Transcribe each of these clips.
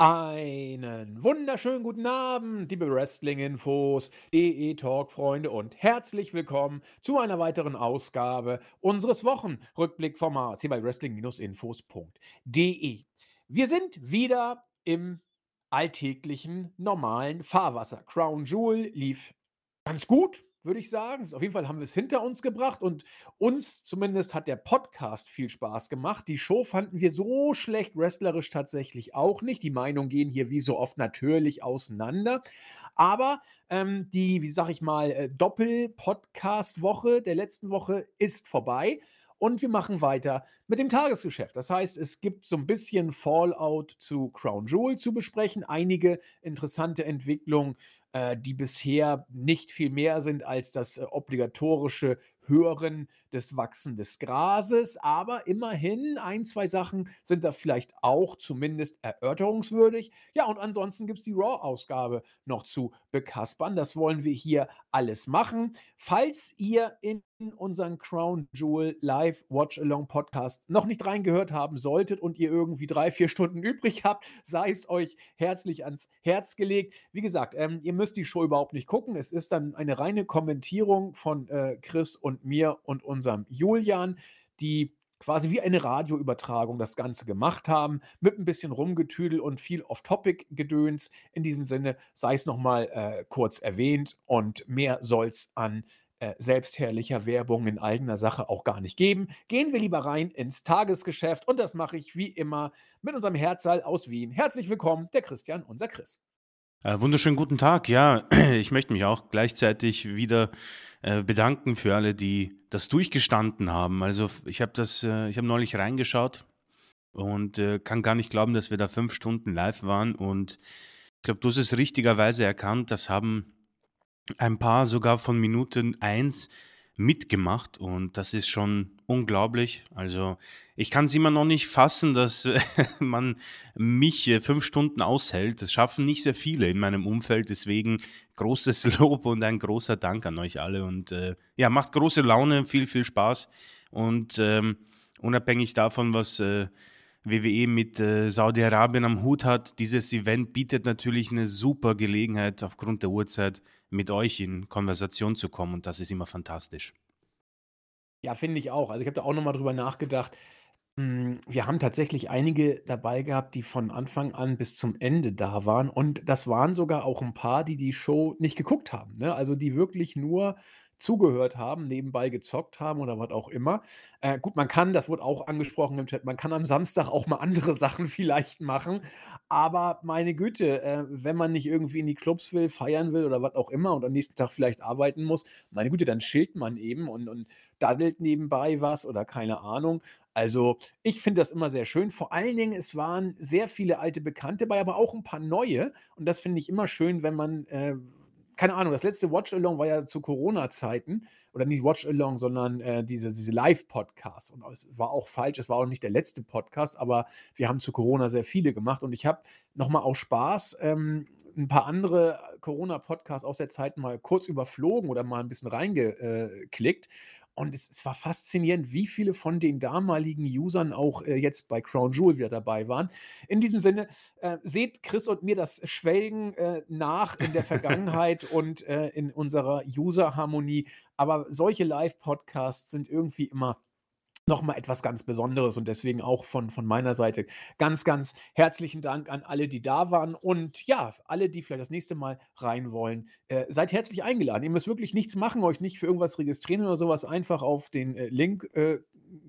Einen wunderschönen guten Abend, liebe Wrestling-Infos, DE-Talk-Freunde und herzlich willkommen zu einer weiteren Ausgabe unseres Wochenrückblickformats hier bei Wrestling-Infos.de. Wir sind wieder im alltäglichen, normalen Fahrwasser. Crown Jewel lief ganz gut, würde ich sagen. Auf jeden Fall haben wir es hinter uns gebracht und uns zumindest hat der Podcast viel Spaß gemacht. Die Show fanden wir so schlecht wrestlerisch tatsächlich auch nicht. Die Meinungen gehen hier wie so oft natürlich auseinander. Aber ähm, die, wie sag ich mal, äh, Doppel-Podcast-Woche der letzten Woche ist vorbei. Und wir machen weiter mit dem Tagesgeschäft. Das heißt, es gibt so ein bisschen Fallout zu Crown Jewel zu besprechen, einige interessante Entwicklungen äh, die bisher nicht viel mehr sind als das äh, obligatorische Hören des Wachsen des Grases. Aber immerhin, ein, zwei Sachen sind da vielleicht auch zumindest erörterungswürdig. Ja, und ansonsten gibt es die Raw-Ausgabe noch zu bekaspern. Das wollen wir hier alles machen. Falls ihr in unseren Crown Jewel Live Watch Along Podcast noch nicht reingehört haben solltet und ihr irgendwie drei, vier Stunden übrig habt, sei es euch herzlich ans Herz gelegt. Wie gesagt, ähm, ihr müsst die Show überhaupt nicht gucken. Es ist dann eine reine Kommentierung von äh, Chris und mir und unserem Julian, die quasi wie eine Radioübertragung das Ganze gemacht haben, mit ein bisschen Rumgetüdel und viel Off-Topic-Gedöns. In diesem Sinne sei es nochmal äh, kurz erwähnt und mehr soll es an äh, selbstherrlicher Werbung in eigener Sache auch gar nicht geben. Gehen wir lieber rein ins Tagesgeschäft und das mache ich wie immer mit unserem Herzsaal aus Wien. Herzlich willkommen, der Christian, unser Chris. Äh, wunderschönen guten Tag. Ja, ich möchte mich auch gleichzeitig wieder äh, bedanken für alle, die das durchgestanden haben. Also ich habe das, äh, ich habe neulich reingeschaut und äh, kann gar nicht glauben, dass wir da fünf Stunden live waren. Und ich glaube, du hast es richtigerweise erkannt. Das haben ein paar sogar von Minuten eins mitgemacht und das ist schon unglaublich. Also ich kann es immer noch nicht fassen, dass man mich äh, fünf Stunden aushält. Das schaffen nicht sehr viele in meinem Umfeld. Deswegen großes Lob und ein großer Dank an euch alle. Und äh, ja, macht große Laune, viel, viel Spaß. Und ähm, unabhängig davon, was äh, WWE mit äh, Saudi-Arabien am Hut hat, dieses Event bietet natürlich eine super Gelegenheit aufgrund der Uhrzeit mit euch in Konversation zu kommen und das ist immer fantastisch. Ja, finde ich auch. Also ich habe da auch nochmal drüber nachgedacht. Hm, wir haben tatsächlich einige dabei gehabt, die von Anfang an bis zum Ende da waren. Und das waren sogar auch ein paar, die die Show nicht geguckt haben. Ne? Also die wirklich nur zugehört haben, nebenbei gezockt haben oder was auch immer. Äh, gut, man kann, das wurde auch angesprochen im Chat, man kann am Samstag auch mal andere Sachen vielleicht machen. Aber meine Güte, äh, wenn man nicht irgendwie in die Clubs will, feiern will oder was auch immer und am nächsten Tag vielleicht arbeiten muss, meine Güte, dann chillt man eben und, und daddelt nebenbei was oder keine Ahnung. Also ich finde das immer sehr schön. Vor allen Dingen, es waren sehr viele alte Bekannte bei, aber auch ein paar neue. Und das finde ich immer schön, wenn man äh, keine Ahnung, das letzte Watch-Along war ja zu Corona-Zeiten. Oder nicht Watch-Along, sondern äh, diese, diese Live-Podcasts. Und es war auch falsch, es war auch nicht der letzte Podcast, aber wir haben zu Corona sehr viele gemacht. Und ich habe nochmal aus Spaß ähm, ein paar andere Corona-Podcasts aus der Zeit mal kurz überflogen oder mal ein bisschen reingeklickt. Und es, es, war faszinierend, wie viele von den damaligen Usern auch äh, jetzt bei Crown Jewel wieder dabei waren. In diesem Sinne, äh, seht Chris und mir das Schwelgen äh, nach in der Vergangenheit und äh, in unserer User-Harmonie. Aber solche Live-Podcasts sind irgendwie immer nochmal etwas ganz Besonderes und deswegen auch von, von meiner Seite ganz, ganz herzlichen Dank an alle, die da waren und ja, alle, die vielleicht das nächste Mal rein wollen, äh, seid herzlich eingeladen. Ihr müsst wirklich nichts machen, euch nicht für irgendwas registrieren oder sowas, einfach auf den äh, Link äh,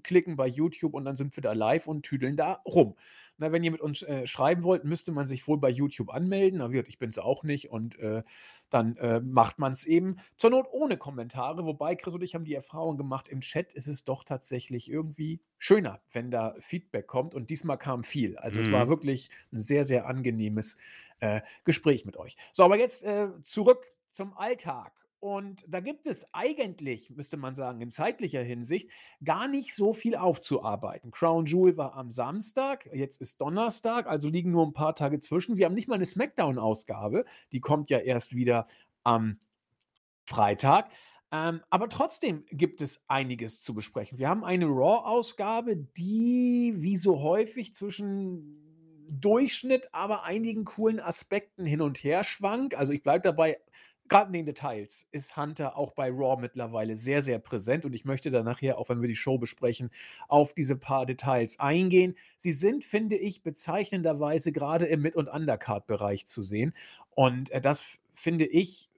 klicken bei YouTube und dann sind wir da live und tüdeln da rum. Na, wenn ihr mit uns äh, schreiben wollt, müsste man sich wohl bei YouTube anmelden. Aber ich bin es auch nicht. Und äh, dann äh, macht man es eben zur Not ohne Kommentare. Wobei Chris und ich haben die Erfahrung gemacht, im Chat ist es doch tatsächlich irgendwie schöner, wenn da Feedback kommt. Und diesmal kam viel. Also mhm. es war mhm. wirklich ein sehr, sehr angenehmes äh, Gespräch mit euch. So, aber jetzt äh, zurück zum Alltag. Und da gibt es eigentlich, müsste man sagen, in zeitlicher Hinsicht gar nicht so viel aufzuarbeiten. Crown Jewel war am Samstag, jetzt ist Donnerstag, also liegen nur ein paar Tage zwischen. Wir haben nicht mal eine SmackDown-Ausgabe, die kommt ja erst wieder am Freitag. Ähm, aber trotzdem gibt es einiges zu besprechen. Wir haben eine Raw-Ausgabe, die wie so häufig zwischen Durchschnitt, aber einigen coolen Aspekten hin und her schwank. Also ich bleibe dabei, gerade in den Details ist Hunter auch bei Raw mittlerweile sehr, sehr präsent und ich möchte da nachher, auch wenn wir die Show besprechen, auf diese paar Details eingehen. Sie sind, finde ich, bezeichnenderweise gerade im Mid- und Undercard-Bereich zu sehen und äh, das finde ich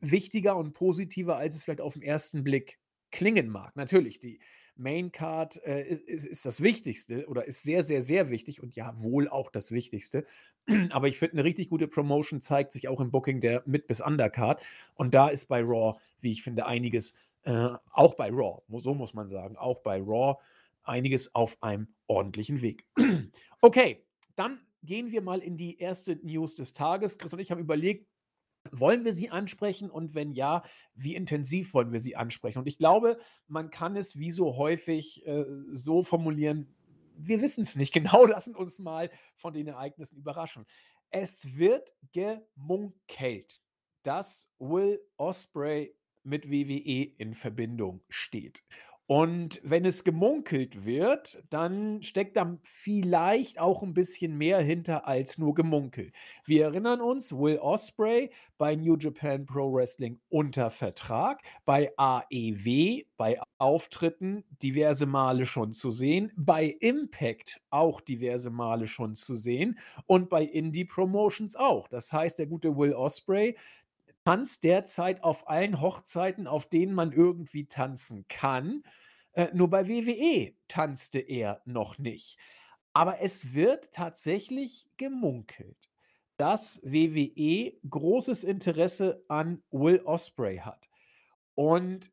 wichtiger und positiver, als es vielleicht auf den ersten Blick klingen mag. Natürlich, die Main Card äh, ist, ist, das Wichtigste oder ist sehr, sehr, sehr wichtig und ja, wohl auch das Wichtigste. Aber ich finde, eine richtig gute Promotion zeigt sich auch im Booking der Mid- bis Undercard. Und da ist bei Raw, wie ich finde, einiges, äh, auch bei Raw, so muss man sagen, auch bei Raw, einiges auf einem ordentlichen Weg. okay, dann gehen wir mal in die erste News des Tages. Chris und ich haben überlegt, wollen wir sie ansprechen und wenn ja, wie intensiv wollen wir sie ansprechen? Und ich glaube, man kann es wie so häufig äh, so formulieren, wir wissen es nicht genau, lassen uns mal von den Ereignissen überraschen. Es wird gemunkelt, dass Will Osprey mit WWE in Verbindung steht. Und wenn es gemunkelt wird, dann steckt da vielleicht auch ein bisschen mehr hinter als nur Gemunkel. Wir erinnern uns, Will Osprey bei New Japan Pro Wrestling unter Vertrag, bei AEW, bei Auftritten diverse Male schon zu sehen, bei Impact auch diverse Male schon zu sehen und bei Indie Promotions auch. Das heißt, der gute Will Osprey tanzt derzeit auf allen Hochzeiten, auf denen man irgendwie tanzen kann. Äh, nur bei WWE tanzte er noch nicht. Aber es wird tatsächlich gemunkelt, dass WWE großes Interesse an Will Osprey hat. Und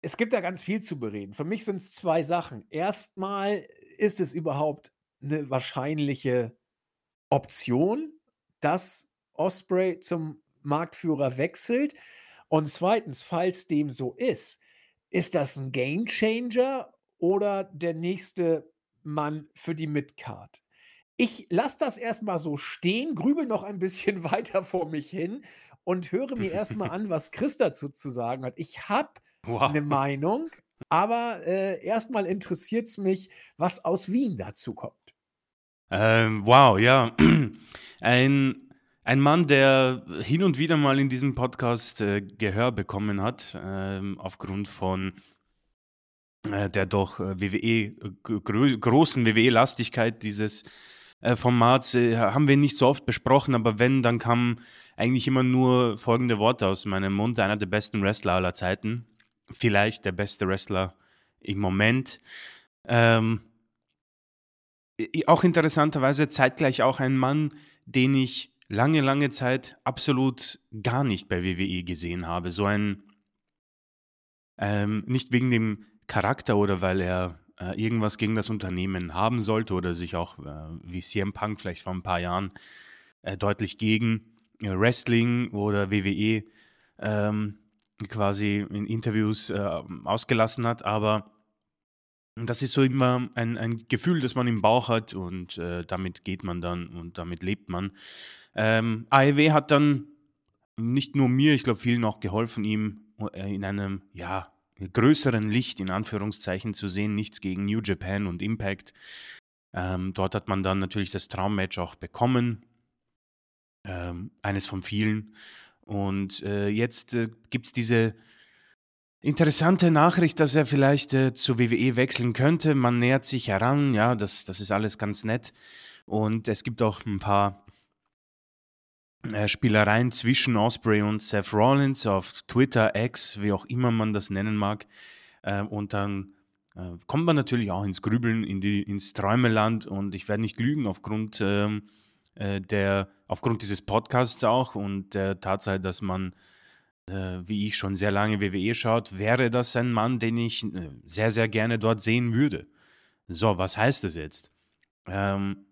es gibt da ganz viel zu bereden. Für mich sind es zwei Sachen. Erstmal ist es überhaupt eine wahrscheinliche Option, dass Osprey zum Marktführer wechselt. Und zweitens, falls dem so ist, ist das ein Gamechanger oder der nächste Mann für die Midcard? Ich lasse das erstmal so stehen, grübel noch ein bisschen weiter vor mich hin und höre mir erstmal an, was Chris dazu zu sagen hat. Ich habe wow. 'ne Meinung, aber, äh, erst mal interessiert's mich, was aus Wien dazu kommt. Ähm, wow, ja. Ein ein Mann, der hin und wieder mal in diesem Podcast äh, Gehör bekommen hat, ähm, aufgrund von äh, der doch äh, WWE, gro großen WWE-Lastigkeit dieses äh, Formats, äh, haben wir nicht so oft besprochen, aber wenn, dann kamen eigentlich immer nur folgende Worte aus meinem Mund. Einer der besten Wrestler aller Zeiten. Vielleicht der beste Wrestler im Moment. Ähm, auch interessanterweise zeitgleich auch ein Mann, den ich lange, lange Zeit absolut gar nicht bei WWE gesehen habe. So ein, ähm, nicht wegen dem Charakter oder weil er äh, irgendwas gegen das Unternehmen haben sollte oder sich auch, äh, wie CM Punk vielleicht vor ein paar Jahren, äh, deutlich gegen äh, Wrestling oder WWE ähm, quasi in Interviews äh, ausgelassen hat, aber das ist so immer ein, ein Gefühl, das man im Bauch hat und äh, damit geht man dann und damit lebt man. Ähm, AEW hat dann nicht nur mir, ich glaube vielen auch geholfen, ihm äh, in einem, ja, größeren Licht in Anführungszeichen zu sehen. Nichts gegen New Japan und Impact. Ähm, dort hat man dann natürlich das Traummatch auch bekommen. Ähm, eines von vielen. Und äh, jetzt äh, gibt es diese interessante Nachricht, dass er vielleicht äh, zu WWE wechseln könnte. Man nähert sich heran, ja, das, das ist alles ganz nett. Und es gibt auch ein paar äh, Spielereien zwischen Osprey und Seth Rollins auf Twitter, X, wie auch immer man das nennen mag. Äh, und dann äh, kommt man natürlich auch ins Grübeln, in die, ins Träumeland. Und ich werde nicht lügen aufgrund ähm, äh, der, aufgrund dieses Podcasts auch und der Tatsache, dass man wie ich schon sehr lange WWE schaut, wäre das ein Mann, den ich äh, sehr, sehr gerne dort sehen würde. So, was heißt das jetzt? Ähm,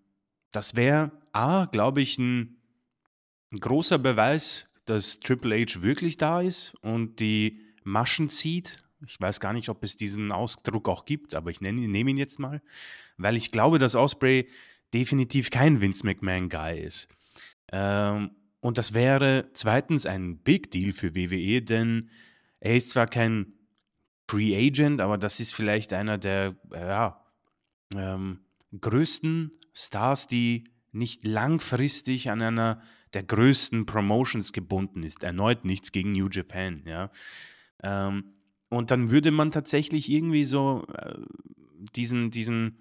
das wäre A, glaube ich, ein, großer Beweis, dass Triple H wirklich da ist und die Maschen zieht. Ich weiß gar nicht, ob es diesen Ausdruck auch gibt, aber ich nehme ihn jetzt mal, weil ich glaube, dass Osprey definitiv kein Vince McMahon-Guy ist. Ähm, und das wäre zweitens ein Big Deal für WWE, denn er ist zwar kein Free Agent, aber das ist vielleicht einer der ja, ähm, größten Stars, die nicht langfristig an einer der größten Promotions gebunden ist. Erneut nichts gegen New Japan, ja. Ähm, und dann würde man tatsächlich irgendwie so äh, diesen, diesen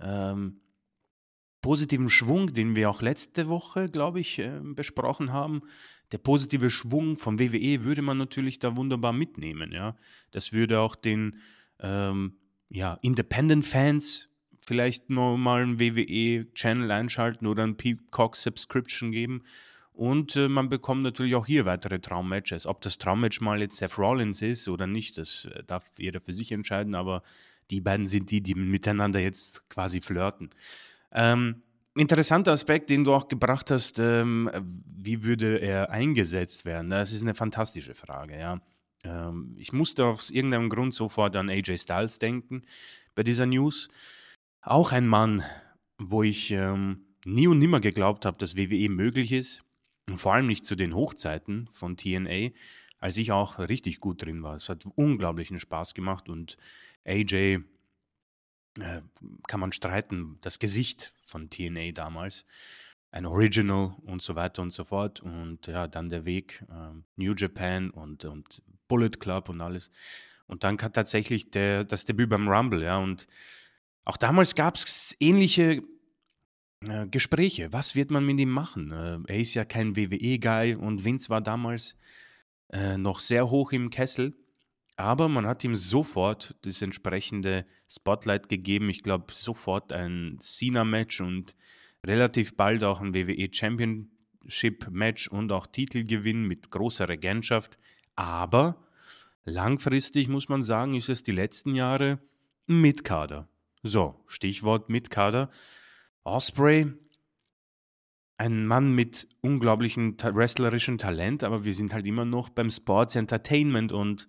ähm, positiven Schwung, den wir auch letzte Woche, glaube ich, äh, besprochen haben, der positive Schwung vom WWE würde man natürlich da wunderbar mitnehmen, ja. Das würde auch den ähm, ja, Independent-Fans vielleicht nochmal einen WWE-Channel einschalten oder ein Peacock-Subscription geben. Und äh, man bekommt natürlich auch hier weitere Traummatches. Ob das Traummatch mal jetzt Seth Rollins ist oder nicht, das äh, darf jeder für sich entscheiden, aber die beiden sind die, die miteinander jetzt quasi flirten. Ähm, interessanter Aspekt, den du auch gebracht hast, ähm, wie würde er eingesetzt werden? Das ist eine fantastische Frage, ja. Ähm, ich musste aus irgendeinem Grund sofort an AJ Styles denken bei dieser News. Auch ein Mann, wo ich ähm, nie und nimmer geglaubt habe, dass WWE möglich ist. Und vor allem nicht zu den Hochzeiten von TNA, als ich auch richtig gut drin war. Es hat unglaublichen Spaß gemacht und AJ äh, kann man streiten, das Gesicht von TNA damals, ein Original und so weiter und so fort. Und ja, dann der Weg, äh, New Japan und, und Bullet Club und alles. Und dann kam tatsächlich der, das Debüt beim Rumble, ja. Und auch damals gab es ähnliche äh, Gespräche. Was wird man mit ihm machen? Äh, er ist ja kein WWE-Guy und Vince war damals äh, noch sehr hoch im Kessel. Aber man hat ihm sofort das entsprechende Spotlight gegeben. Ich glaube, sofort ein Cena-Match und relativ bald auch ein WWE Championship-Match und auch Titelgewinn mit großer Regentschaft. Aber langfristig muss man sagen, ist es die letzten Jahre mit Kader. So, Stichwort mit Kader. Osprey, ein Mann mit unglaublichem wrestlerischen Talent, aber wir sind halt immer noch beim Sports Entertainment und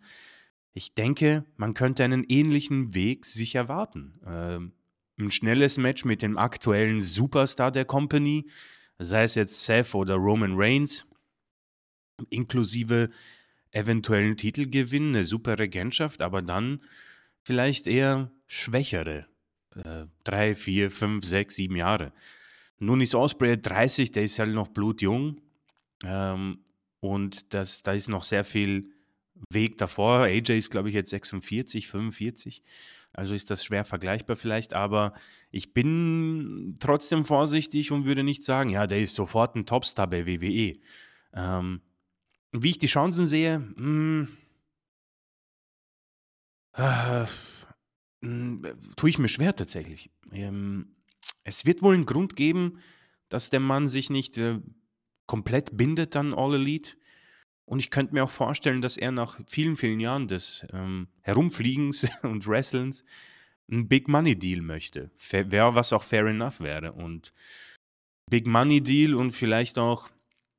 ich denke, man könnte einen ähnlichen Weg sich erwarten. Ähm, ein schnelles Match mit dem aktuellen Superstar der Company, sei es jetzt Seth oder Roman Reigns, inklusive eventuellen Titelgewinn, eine super Regentschaft, aber dann vielleicht eher schwächere. Äh, drei, vier, fünf, sechs, sieben Jahre. Nun ist Osprey 30, der ist halt noch blutjung. Ähm, und das, da ist noch sehr viel Weg davor. AJ ist, glaube ich, jetzt 46, 45. Also ist das schwer vergleichbar vielleicht, aber ich bin trotzdem vorsichtig und würde nicht sagen, ja, der ist sofort ein Topstar bei WWE. Ähm, wie ich die Chancen sehe, mh, hm, äh, mh, tue ich mir schwer tatsächlich. Ähm, es wird wohl einen Grund geben, dass der Mann sich nicht äh, komplett bindet an All Elite. Und ich könnte mir auch vorstellen, dass er nach vielen, vielen Jahren des ähm, Herumfliegens und Wrestlens einen Big Money Deal möchte. Wäre, was auch fair enough wäre. Und Big Money Deal und vielleicht auch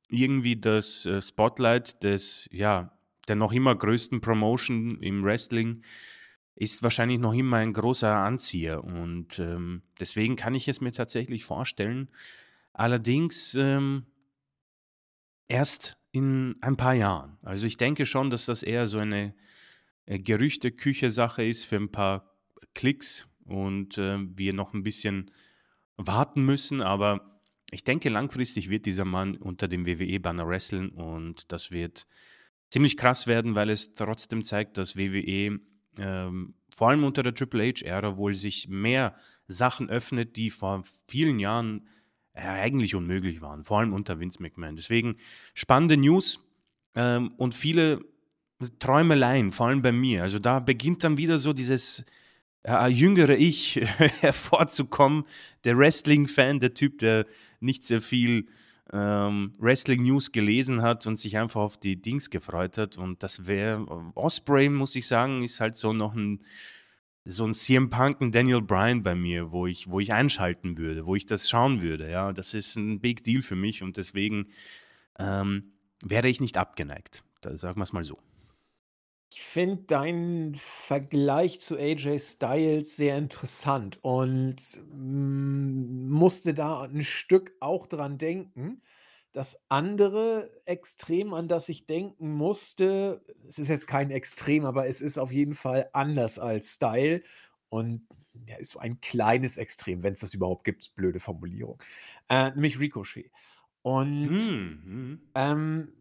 irgendwie das äh, Spotlight des, ja, der noch immer größten Promotion im Wrestling ist wahrscheinlich noch immer ein großer Anzieher. Und ähm, deswegen kann ich es mir tatsächlich vorstellen. Allerdings ähm, erst in ein paar Jahren. Also ich denke schon, dass das eher so eine äh, Gerüchteküche-Sache ist für ein paar Klicks und äh, wir noch ein bisschen warten müssen. Aber ich denke, langfristig wird dieser Mann unter dem WWE-Banner wresteln und das wird ziemlich krass werden, weil es trotzdem zeigt, dass WWE ähm, vor allem unter der Triple H-Ära wohl sich mehr Sachen öffnet, die vor vielen Jahren ja, eigentlich unmöglich waren, vor allem unter Vince McMahon. Deswegen spannende News ähm, und viele Träumeleien, vor allem bei mir. Also da beginnt dann wieder so dieses äh, jüngere Ich hervorzukommen. Der Wrestling-Fan, der Typ, der nicht sehr viel ähm, Wrestling-News gelesen hat und sich einfach auf die Dings gefreut hat. Und das wäre, Osprey, muss ich sagen, ist halt so noch ein so ein CM Punk, ein Daniel Bryan bei mir, wo ich, wo ich einschalten würde, wo ich das schauen würde. Ja, das ist ein Big Deal für mich und deswegen ähm, wäre ich nicht abgeneigt. Da, sagen wir es mal so. Ich finde deinen Vergleich zu AJ Styles sehr interessant und mm, musste da ein Stück auch dran denken. Das andere Extrem, an das ich denken musste es ist jetzt kein Extrem, aber es ist auf jeden Fall anders als Style und ja, ist so ein kleines Extrem, wenn es das überhaupt gibt, blöde Formulierung, äh, nämlich Ricochet. Und, Hm, mhm. ähm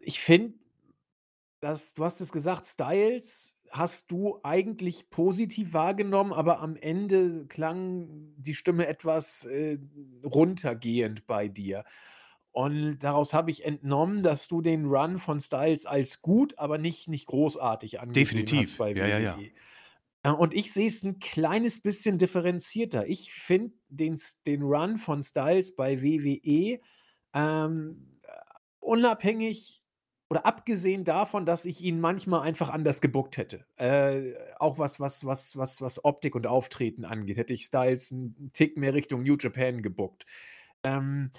ich finde, dass du hast es gesagt, Styles hast du eigentlich positiv wahrgenommen, aber am Ende klang die Stimme etwas, äh, runtergehend bei dir. Und daraus habe ich entnommen, dass du den Run von Styles als gut, aber nicht nicht großartig angesehen hast Definitiv. bei Ja, ja, ja. WWE. Äh, und ich sehe es 'n kleines bisschen differenzierter. Ich finde den den Run von Styles bei WWE, ähm, äh, unabhängig oder abgesehen davon, dass ich ihn manchmal einfach anders gebookt hätte. Äh, auch was was was was was Optik und Auftreten angeht, hätte ich Styles 'n Tick mehr Richtung New Japan gebookt. Ähm,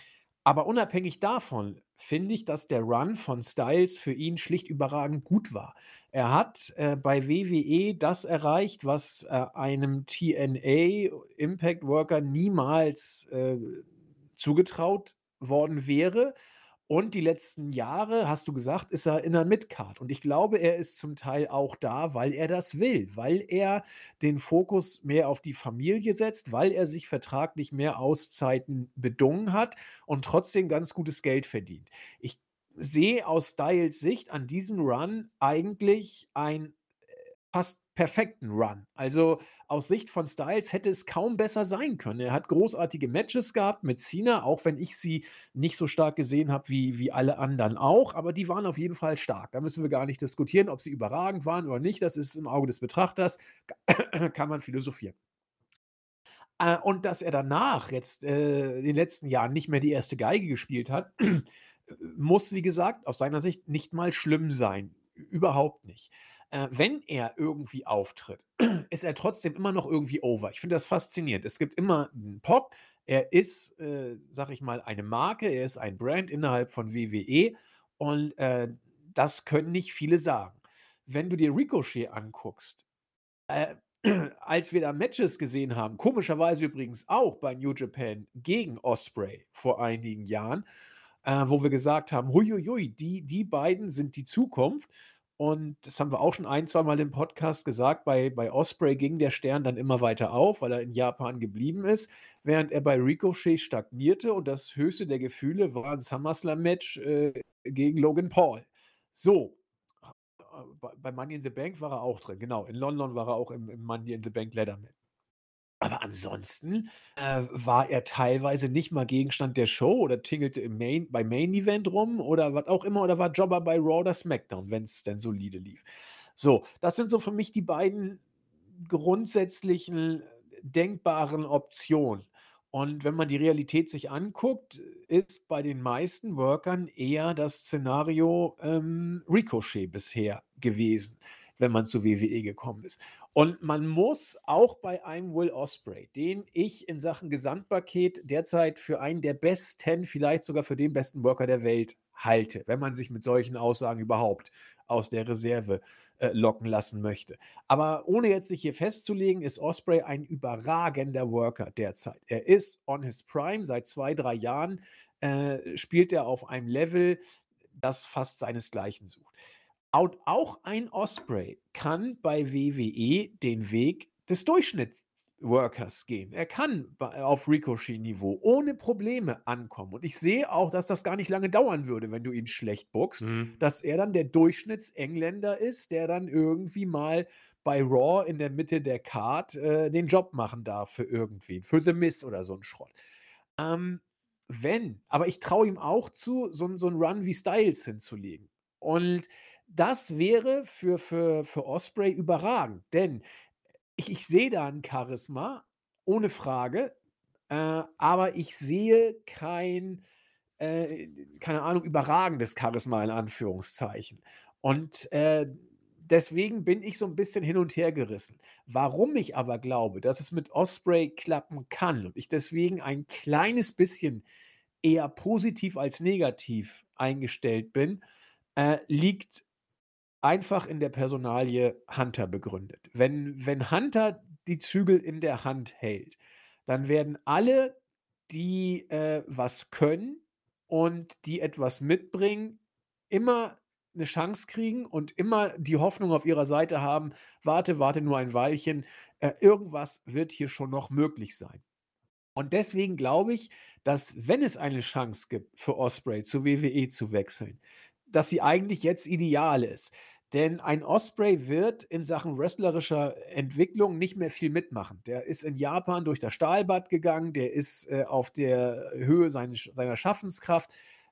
aber unabhängig davon finde ich, dass der Run von Styles für ihn schlicht überragend gut war. Er hat, äh, bei WWE das erreicht, was, äh, einem TNA Impact Worker niemals, äh, zugetraut worden wäre. Und die letzten Jahre, hast du gesagt, ist er in der Midcard. Und ich glaube, er ist zum Teil auch da, weil er das will, weil er den Fokus mehr auf die Familie setzt, weil er sich vertraglich mehr Auszeiten bedungen hat und trotzdem ganz gutes Geld verdient. Ich sehe aus Styles Sicht an diesem Run eigentlich ein, fast perfekten Run. Also, aus Sicht von Styles hätte es kaum besser sein können. Er hat großartige Matches gehabt mit Cena, auch wenn ich sie nicht so stark gesehen habe wie wie alle anderen auch, aber die waren auf jeden Fall stark. Da müssen wir gar nicht diskutieren, ob sie überragend waren oder nicht. Das ist im Auge des Betrachters, kann man philosophieren. Äh, und dass er danach jetzt, äh, in den letzten Jahren nicht mehr die 1. Geige gespielt hat, muss, wie gesagt, aus seiner Sicht nicht mal schlimm sein. Überhaupt nicht. Äh, wenn er irgendwie auftritt, ist er trotzdem immer noch irgendwie over. Ich finde das faszinierend. Es gibt immer 'n Pop. Er ist, äh, sage ich mal, eine Marke. Er ist ein Brand innerhalb von WWE und, äh, das können nicht viele sagen. Wenn du dir Ricochet anguckst, äh, als wir da Matches gesehen haben, komischerweise übrigens auch bei New Japan gegen Ospreay vor einigen Jahren, äh, wo wir gesagt haben: „Hui, hui, hui, die die beiden sind die Zukunft.“ Und das haben wir auch schon ein, zweimal im Podcast gesagt. Bei bei Ospreay ging der Stern dann immer weiter auf, weil er in Japan geblieben ist, während er bei Ricochet stagnierte und das höchste der Gefühle war 'n SummerSlam-Match, äh, gegen Logan Paul. So, äh, bei Money in the Bank war er auch drin. Genau, in London war er auch im im Money in the Bank Ladder Ma aber ansonsten, äh, war er teilweise nicht mal Gegenstand der Show oder tingelte im Main beim Main Event rum oder was auch immer oder war Jobber bei Raw oder SmackDown, wenn's denn solide lief. So, das sind so für mich die beiden grundsätzlichen denkbaren Optionen. Und wenn man die Realität sich anguckt, ist bei den meisten Workern eher das Szenario, ähm, Ricochet bisher gewesen, wenn man zu WWE gekommen ist. Und man muss auch bei einem Will Ospreay, den ich in Sachen Gesamtpaket derzeit für einen der besten, vielleicht sogar für den besten Worker der Welt halte, wenn man sich mit solchen Aussagen überhaupt aus der Reserve, äh, locken lassen möchte. Aber ohne jetzt sich hier festzulegen, ist Ospreay ein überragender Worker derzeit. Er ist on his prime. Seit 2, 3 Jahren, äh, spielt er auf einem Level, das fast seinesgleichen sucht. Auch ein Ospreay kann bei WWE den Weg des Durchschnittsworkers gehen. Er kann auf Ricochet-Niveau ohne Probleme ankommen. Und ich sehe auch, dass das gar nicht lange dauern würde, wenn du ihn schlecht bookst, Mhm. dass er dann der Durchschnitts-Engländer ist, der dann irgendwie mal bei Raw in der Mitte der Card, äh, den Job machen darf für irgendwen, für The Miz oder so 'n Schrott. Ähm, wenn aber ich traue ihm auch zu, so so 'n Run wie Styles hinzulegen. Und das wäre für für für Ospreay überragend, denn ich ich sehe da 'n Charisma, ohne Frage, äh, aber ich sehe kein, äh, keine Ahnung, überragendes Charisma in Anführungszeichen. Und, äh, deswegen bin ich so 'n bisschen hin und hergerissen. Warum ich aber glaube, dass es mit Ospreay klappen kann und ich deswegen ein kleines bisschen eher positiv als negativ eingestellt bin, äh, liegt einfach in der Personalie Hunter begründet. Wenn wenn Hunter die Zügel in der Hand hält, dann werden alle, die, äh, was können und die etwas mitbringen, immer 'ne Chance kriegen und immer die Hoffnung auf ihrer Seite haben: „Warte, warte nur ein Weilchen, äh, irgendwas wird hier schon noch möglich sein.“ Und deswegen glaube ich, dass, wenn es eine Chance gibt für Ospreay zur WWE zu wechseln, dass sie eigentlich jetzt ideal ist. Denn ein Ospreay wird in Sachen wrestlerischer Entwicklung nicht mehr viel mitmachen. Der ist in Japan durch das Stahlbad gegangen, der ist, äh, auf der Höhe seines seiner Schaffenskraft,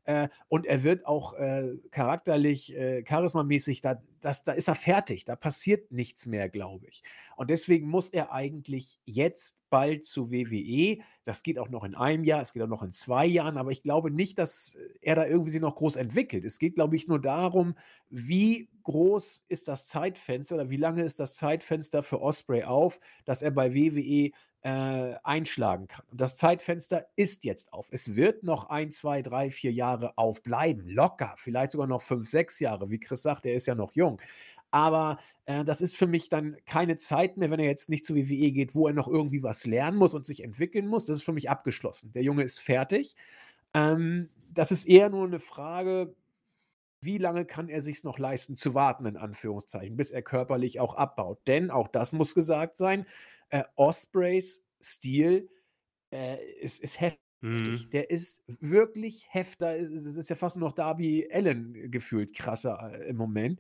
äh, und er wird auch, äh, charakterlich, äh, charismamäßig da das da ist er fertig. Da passiert nichts mehr, glaube ich. Und deswegen muss er eigentlich jetzt bald zu WWE. Das geht auch noch in einem Jahr, es geht auch noch in 2 Jahren, aber ich glaube nicht, dass er da irgendwie sich noch groß entwickelt. Es geht, glaube ich, nur darum, wie groß ist das Zeitfenster oder wie lange ist das Zeitfenster für Ospreay auf, dass er bei WWE äh, einschlagen kann. Und das Zeitfenster ist jetzt auf. Es wird noch ein, zwei, drei, vier Jahre aufbleiben. Locker. Vielleicht sogar noch fünf, sechs Jahre. Wie Chris sagt, er ist ja noch jung. Aber äh, das ist für mich dann keine Zeit mehr, wenn er jetzt nicht zu WWE geht, wo er noch irgendwie was lernen muss und sich entwickeln muss. Das ist für mich abgeschlossen. Der Junge ist fertig. Ähm, das ist eher nur eine Frage, wie lange kann er sich noch leisten zu warten, in Anführungszeichen, bis er körperlich auch abbaut. Denn auch das muss gesagt sein, äh, Ospreys Stil äh, ist, ist heftig. Mhm. Der ist wirklich heftiger. Es ist ja fast nur noch Darby Allen gefühlt krasser äh, im Moment.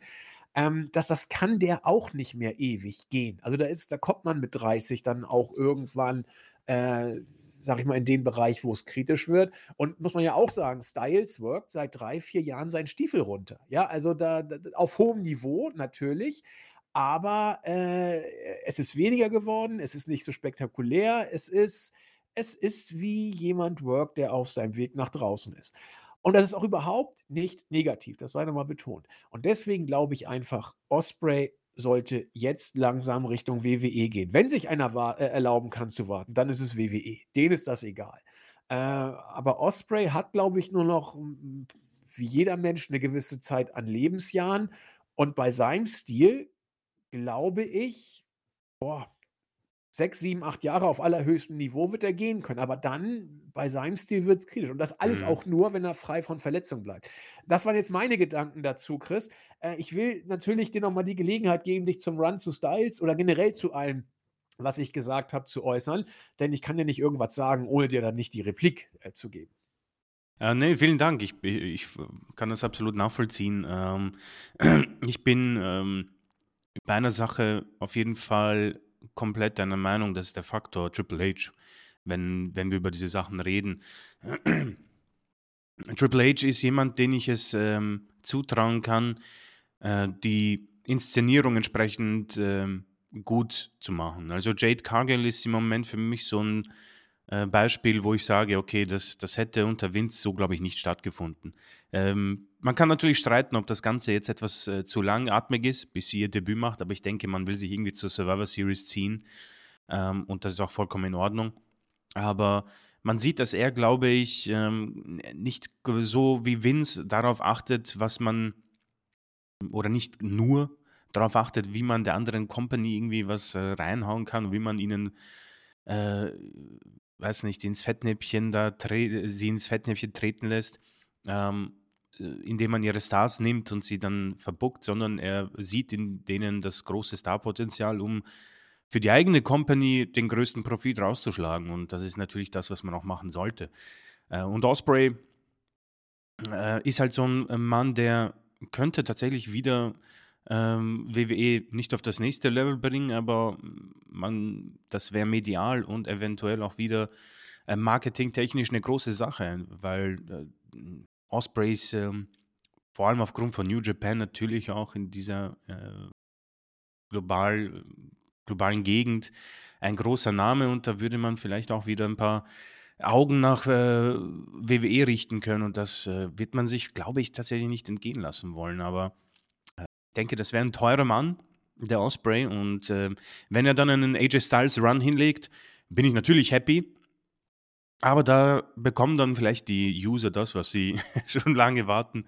Ähm, dass das kann der auch nicht mehr ewig gehen. Also da ist, da kommt man mit 30 dann auch irgendwann, äh, sag ich mal, in den Bereich, wo es kritisch wird. Und muss man ja auch sagen, Styles workt seit drei, vier Jahren seinen Stiefel runter. Ja, also da, da auf hohem Niveau natürlich, aber, äh, es ist weniger geworden, es ist nicht so spektakulär, es ist es ist wie jemand workt, der auf seinem Weg nach draußen ist. Und das ist auch überhaupt nicht negativ, das sei noch mal betont. Und deswegen glaube ich einfach, Ospreay sollte jetzt langsam Richtung WWE gehen. Wenn sich einer äh, erlauben kann zu warten, dann ist es WWE. Denen ist das egal. Äh, aber Ospreay hat, glaube ich, nur noch, hm, wie jeder Mensch, eine gewisse Zeit an Lebensjahren und bei seinem Stil glaube ich, boah, 6, 7, 8 Jahre auf allerhöchstem Niveau wird er gehen können, aber dann bei seinem Stil wird es kritisch und das alles Mhm. auch nur, wenn er frei von Verletzungen bleibt. Das waren jetzt meine Gedanken dazu, Chris. Äh, ich will natürlich dir noch mal die Gelegenheit geben, dich zum Run zu Styles oder generell zu allem, was ich gesagt habe, zu äußern, denn ich kann dir nicht irgendwas sagen, ohne dir dann nicht die Replik, äh, zu geben. Äh, ne, vielen Dank. Ich ich ich kann das absolut nachvollziehen. Ähm, ich bin, ähm, bei einer Sache auf jeden Fall komplett deiner Meinung, das ist der Faktor Triple H, wenn wenn wir über diese Sachen reden. Triple H ist jemand, den ich es, ähm, zutrauen kann, äh, die Inszenierung entsprechend, ähm, gut zu machen. Also, Jade Cargill ist im Moment für mich so 'n, äh, Beispiel, wo ich sage: „Okay, das das hätte unter Vince so, glaube ich, nicht stattgefunden.“ Ähm, man kann natürlich streiten, ob das Ganze jetzt etwas, äh, zu langatmig ist, bis sie ihr Debüt macht, aber ich denke, man will sich irgendwie zur Survivor Series ziehen, ähm, und das ist auch vollkommen in Ordnung. Aber man sieht, dass er, glaube ich, ähm, nicht so wie Vince darauf achtet, was man oder nicht nur darauf achtet, wie man der anderen Company irgendwie was, äh, reinhauen kann, wie man ihnen, äh, weiß nicht, ins Fettnäpfchen da sie ins Fettnäpfchen treten lässt, ähm, äh, indem man ihre Stars nimmt und sie dann verbookt, sondern er sieht in denen das große Starpotenzial, um für die eigene Company den größten Profit rauszuschlagen und das ist natürlich das, was man auch machen sollte. Äh, und Ospreay äh, ist halt so 'n, äh, Mann, der könnte tatsächlich wieder, ähm, WWE nicht auf das nächste Level bringen, aber man das wäre medial und eventuell auch wieder, äh, marketingtechnisch 'ne große Sache, weil, äh, Ospreys, ähm, vor allem aufgrund von New Japan natürlich auch in dieser, äh, global globalen Gegend ein großer Name und da würde man vielleicht auch wieder 'n paar Augen nach, äh, WWE richten können und das, äh, wird man sich, glaube ich, tatsächlich nicht entgehen lassen wollen. Aber, äh, denke, das wäre 'n teurer Mann, der Ospreay und, ähm, wenn er dann einen AJ Styles Run hinlegt, bin ich natürlich happy. Aber da bekommen dann vielleicht die User das, was sie schon lange warten.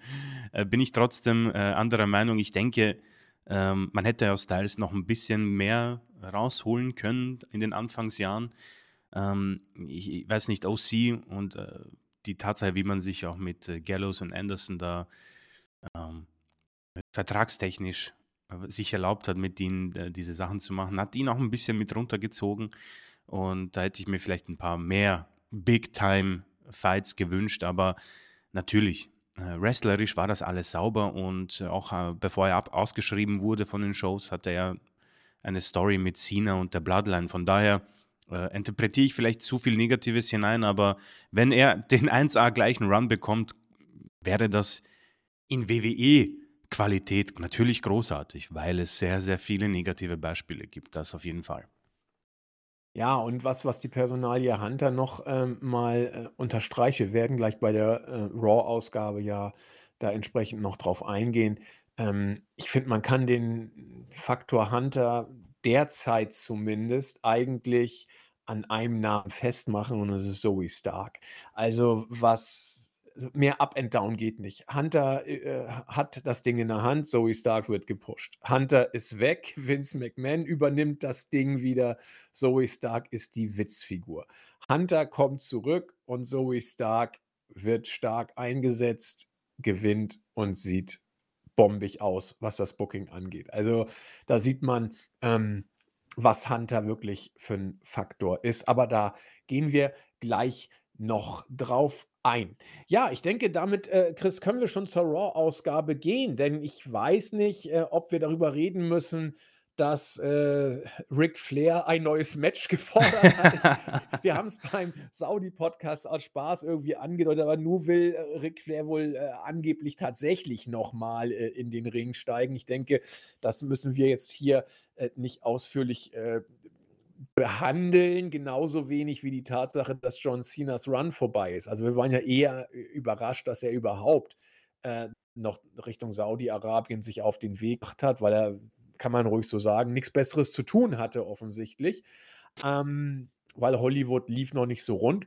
Äh, bin ich trotzdem, äh, anderer Meinung. Ich denke, ähm, man hätte aus Styles noch 'n bisschen mehr rausholen können in den Anfangsjahren. Ähm, ich ich weiß nicht, OC und, äh, die Tatsache, wie man sich auch mit, äh, Gallows und Anderson da, ähm vertragstechnisch äh, sich erlaubt hat, mit ihnen äh, diese Sachen zu machen, hat ihn auch ein bisschen mit runtergezogen. Und da hätte ich mir vielleicht ein paar mehr Big-Time-Fights gewünscht, aber natürlich, äh, wrestlerisch war das alles sauber und auch bevor er ab ausgeschrieben wurde von den Shows, hatte er eine Story mit Cena und der Bloodline. Von daher äh, interpretiere ich vielleicht zu viel Negatives hinein, aber wenn er den 1A gleichen Run bekommt, wäre das in WWE-Qualität natürlich großartig, weil es sehr, sehr viele negative Beispiele gibt. Das auf jeden Fall. Ja, und was, was die Personalie Hunter noch ähm, mal äh, unterstreiche, wir werden gleich bei der äh, Raw-Ausgabe ja da entsprechend noch drauf eingehen. Ähm, ich finde, man kann den Faktor Hunter derzeit zumindest eigentlich an einem Namen festmachen und das ist Zoe Stark. Also was mehr Up and Down geht nicht. Hunter äh, hat das Ding in der Hand, Zoe Stark wird gepusht. Hunter ist weg, Vince McMahon übernimmt das Ding wieder, Zoe Stark ist die Witzfigur. Hunter kommt zurück und Zoe Stark wird stark eingesetzt, gewinnt und sieht bombig aus, was das Booking angeht. Also da sieht man, ähm, was Hunter wirklich für ein Faktor ist. Aber da gehen wir gleich noch drauf ein. Ja, ich denke, damit, äh, Chris, können wir schon zur Raw-Ausgabe gehen, denn ich weiß nicht, äh, ob wir darüber reden müssen, dass äh, Ric Flair ein neues Match gefordert hat. wir haben es beim Saudi-Podcast aus Spaß irgendwie angedeutet, aber nur will äh, Ric Flair wohl äh, angeblich tatsächlich nochmal äh, in den Ring steigen. Ich denke, das müssen wir jetzt hier äh, nicht ausführlich äh, behandeln, genauso wenig wie die Tatsache, dass John Cenas Run vorbei ist. Also wir waren ja eher äh, überrascht, dass er überhaupt äh, noch Richtung Saudi-Arabien sich auf den Weg gemacht hat, weil er, kann man ruhig so sagen, nichts Besseres zu tun hatte offensichtlich, ähm, weil Hollywood lief noch nicht so rund.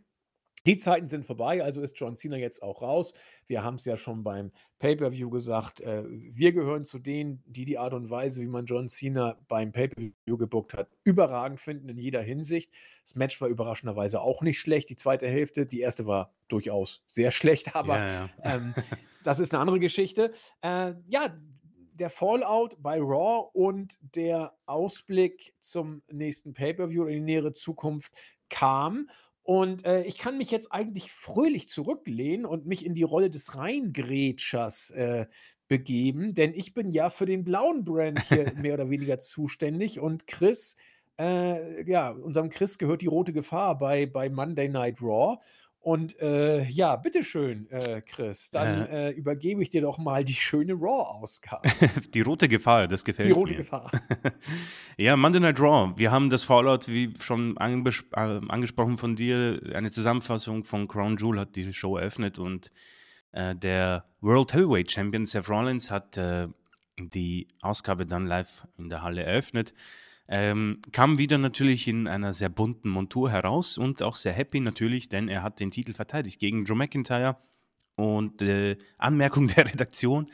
Die Zeiten sind vorbei, also ist John Cena jetzt auch raus. Wir haben es ja schon beim Pay-per-View gesagt. Äh, wir gehören zu denen, die die Art und Weise, wie man John Cena beim Pay-per-View gebuckt hat, überragend finden in jeder Hinsicht. Das Match war überraschenderweise auch nicht schlecht, die zweite Hälfte. Die erste war durchaus sehr schlecht, aber ja, ja. Ähm, das ist eine andere Geschichte. Äh, ja, der Fallout bei Raw und der Ausblick zum nächsten Pay-per-View in die nähere Zukunft kam. Und äh, ich kann mich jetzt eigentlich fröhlich zurücklehnen und mich in die Rolle des Reingrätschers äh, begeben, denn ich bin ja für den blauen Brand hier mehr oder weniger zuständig und Chris, äh, ja, unserem Chris gehört die rote Gefahr bei, bei Monday Night Raw. Und äh, ja, bitteschön, äh, Chris, dann äh, übergebe ich dir doch mal die schöne Raw-Ausgabe. die rote Gefahr, das gefällt mir. Die rote mir. Gefahr. ja, Monday Night Raw. Wir haben das Fallout, wie schon äh, angesprochen von dir, eine Zusammenfassung von Crown Jewel hat die Show eröffnet und äh, der World Heavyweight Champion Seth Rollins hat äh, die Ausgabe dann live in der Halle eröffnet. Ähm, kam wieder natürlich in einer sehr bunten Montur heraus und auch sehr happy natürlich, denn er hat den Titel verteidigt gegen Joe McIntyre. Und äh, Anmerkung der Redaktion,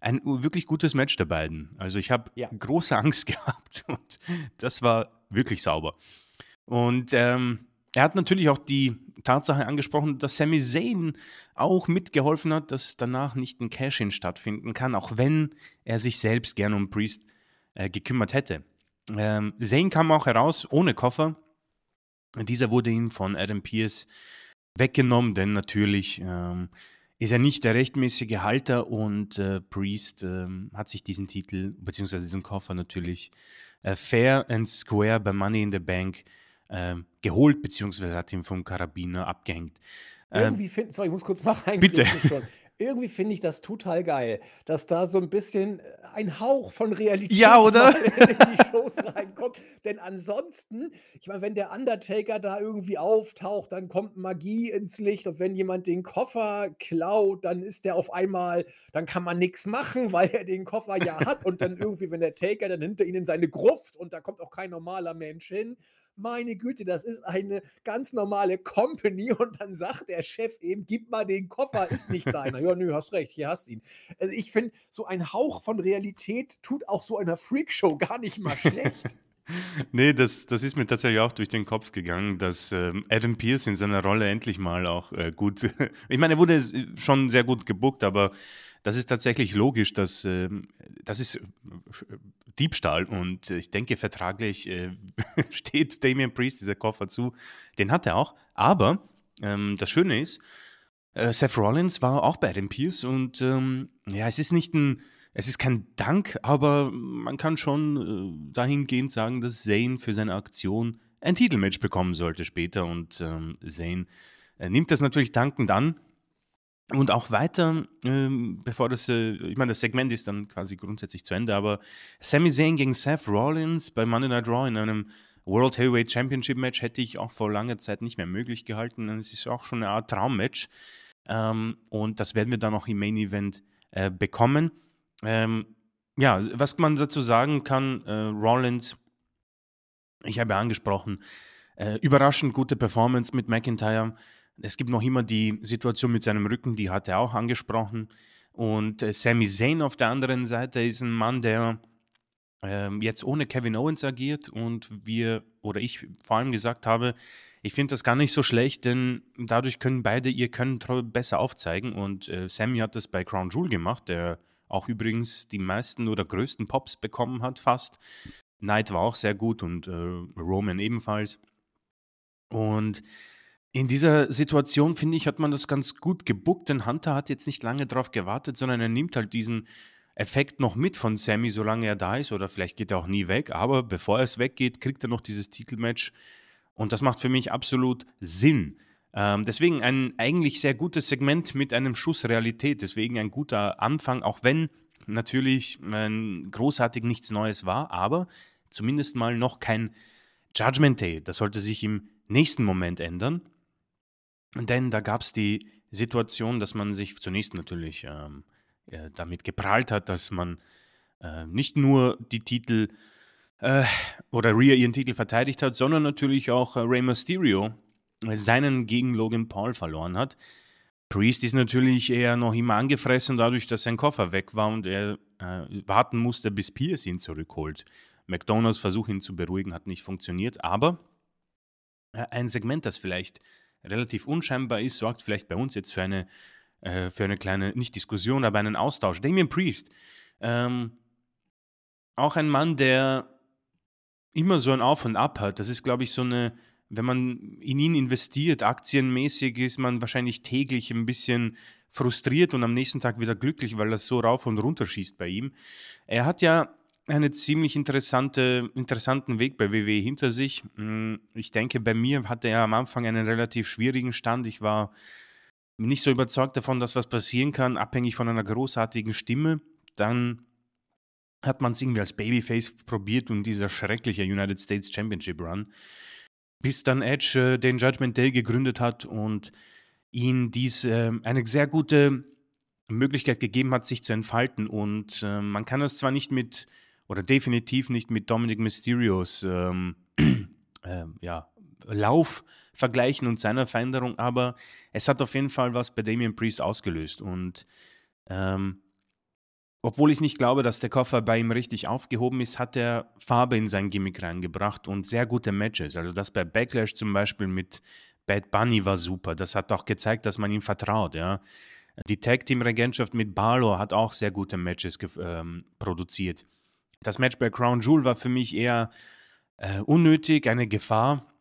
ein wirklich gutes Match der beiden. Also ich habe ja. große Angst gehabt und das war wirklich sauber. Und ähm, er hat natürlich auch die Tatsache angesprochen, dass Sami Zayn auch mitgeholfen hat, dass danach nicht ein Cash-In stattfinden kann, auch wenn er sich selbst gerne um Priest äh, gekümmert hätte. Ähm, Zane kam auch heraus ohne Koffer. Dieser wurde ihm von Adam Pierce weggenommen, denn natürlich ähm, ist er nicht der rechtmäßige Halter und äh, Priest äh, hat sich diesen Titel bzw. diesen Koffer natürlich äh, fair and square bei Money in the Bank ähm, geholt bzw. hat ihn vom Karabiner abgehängt. Ähm, Irgendwie finden, sorry, ich muss kurz mal Bitte. Irgendwie finde ich das total geil, dass da so ein bisschen äh, ein Hauch von Realität Ja, oder? in die Shows reinkommt. Denn ansonsten, ich meine, wenn der Undertaker da irgendwie auftaucht, dann kommt Magie ins Licht und wenn jemand den Koffer klaut, dann ist der auf einmal, dann kann man nichts machen, weil er den Koffer ja hat und dann irgendwie, wenn der Taker, dann nimmt er ihn in seine Gruft und da kommt auch kein normaler Mensch hin meine Güte, das ist eine ganz normale Company und dann sagt der Chef eben, gib mal den Koffer, ist nicht deiner. ja, nö, hast recht, hier hast ihn. Also ich finde, so ein Hauch von Realität tut auch so einer Freakshow gar nicht mal schlecht. Nee, das, das ist mir tatsächlich auch durch den Kopf gegangen, dass ähm, Adam Pierce in seiner Rolle endlich mal auch äh, gut. ich meine, er wurde schon sehr gut gebuckt, aber das ist tatsächlich logisch, dass äh, das ist äh, Diebstahl und ich denke, vertraglich äh, steht Damien Priest dieser Koffer zu. Den hat er auch, aber ähm, das Schöne ist, äh, Seth Rollins war auch bei Adam Pierce und ähm, ja, es ist nicht ein es ist kein Dank, aber man kann schon äh, dahingehend sagen, dass Zane für seine Aktion ein Titelmatch bekommen sollte später. Und ähm, äh, nimmt das natürlich dankend an. Und auch weiter, ähm, bevor das, äh, ich meine, das Segment ist dann quasi grundsätzlich zu Ende, aber Sami Zayn gegen Seth Rollins bei Monday Night Raw in einem World Heavyweight Championship Match hätte ich auch vor langer Zeit nicht mehr möglich gehalten. Es ist auch schon eine Art Traummatch. Ähm, und das werden wir dann auch im Main Event äh, bekommen. Ähm, ja, was man dazu sagen kann, äh, Rollins, ich habe ja angesprochen, äh, überraschend gute Performance mit McIntyre. Es gibt noch immer die Situation mit seinem Rücken, die hat er auch angesprochen. Und äh, Sami Zayn auf der anderen Seite ist ein Mann, der ähm, jetzt ohne Kevin Owens agiert und wir oder ich vor allem gesagt habe, ich finde das gar nicht so schlecht, denn dadurch können beide ihr Können besser aufzeigen und äh, Sammy hat das bei Crown Jewel gemacht, der auch übrigens die meisten oder größten Pops bekommen hat, fast. Knight war auch sehr gut und äh, Roman ebenfalls. Und in dieser Situation, finde ich, hat man das ganz gut gebuckt, denn Hunter hat jetzt nicht lange darauf gewartet, sondern er nimmt halt diesen Effekt noch mit von Sammy, solange er da ist, oder vielleicht geht er auch nie weg, aber bevor es weggeht, kriegt er noch dieses Titelmatch. Und das macht für mich absolut Sinn. Ähm, deswegen ein eigentlich sehr gutes Segment mit einem Schuss Realität. Deswegen ein guter Anfang, auch wenn natürlich äh, großartig nichts Neues war, aber zumindest mal noch kein Judgment Day. Das sollte sich im nächsten Moment ändern. Denn da gab es die Situation, dass man sich zunächst natürlich ähm, äh, damit geprahlt hat, dass man äh, nicht nur die Titel äh, oder Rhea ihren Titel verteidigt hat, sondern natürlich auch äh, Rey Mysterio seinen gegen Logan Paul verloren hat. Priest ist natürlich eher noch immer angefressen dadurch, dass sein Koffer weg war und er äh, warten musste, bis Pierce ihn zurückholt. McDonalds Versuch, ihn zu beruhigen, hat nicht funktioniert, aber äh, ein Segment, das vielleicht relativ unscheinbar ist, sorgt vielleicht bei uns jetzt für eine, äh, für eine kleine, nicht Diskussion, aber einen Austausch. Damien Priest, ähm, auch ein Mann, der immer so ein Auf und Ab hat. Das ist, glaube ich, so eine wenn man in ihn investiert, aktienmäßig, ist man wahrscheinlich täglich ein bisschen frustriert und am nächsten Tag wieder glücklich, weil das so rauf und runter schießt bei ihm. Er hat ja einen ziemlich interessante, interessanten Weg bei WWE hinter sich. Hm, ich denke, bei mir hatte er am Anfang einen relativ schwierigen Stand. Ich war nicht so überzeugt davon, dass was passieren kann, abhängig von einer großartigen Stimme. Dann hat man es irgendwie als Babyface probiert und dieser schreckliche United States Championship Run bis dann Edge äh, den Judgment Day gegründet hat und ihm dies äh, eine sehr gute Möglichkeit gegeben hat, sich zu entfalten. Und äh, man kann es zwar nicht mit, oder definitiv nicht mit Dominic Mysterios ähm, äh, ja, Lauf vergleichen und seiner Veränderung, aber es hat auf jeden Fall was bei Damian Priest ausgelöst. Und ähm, obwohl ich nicht glaube, dass der Koffer bei ihm richtig aufgehoben ist, hat er Farbe in sein Gimmick reingebracht und sehr gute Matches. Also das bei Backlash zum Beispiel mit Bad Bunny war super. Das hat auch gezeigt, dass man ihm vertraut. Ja. Die Tag Team Regentschaft mit Barlow hat auch sehr gute Matches ähm, produziert. Das Match bei Crown Jewel war für mich eher äh, unnötig, eine Gefahr.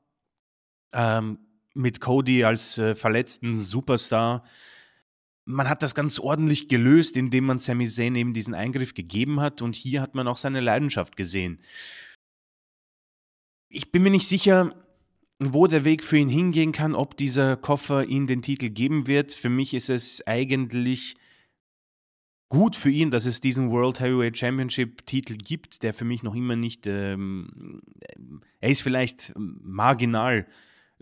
Ähm, mit Cody als äh, verletzten Superstar man hat das ganz ordentlich gelöst, indem man Sami Zayn eben diesen Eingriff gegeben hat und hier hat man auch seine Leidenschaft gesehen. Ich bin mir nicht sicher, wo der Weg für ihn hingehen kann, ob dieser Koffer ihm den Titel geben wird. Für mich ist es eigentlich gut für ihn, dass es diesen World Heavyweight Championship Titel gibt, der für mich noch immer nicht, ähm, er ist vielleicht marginal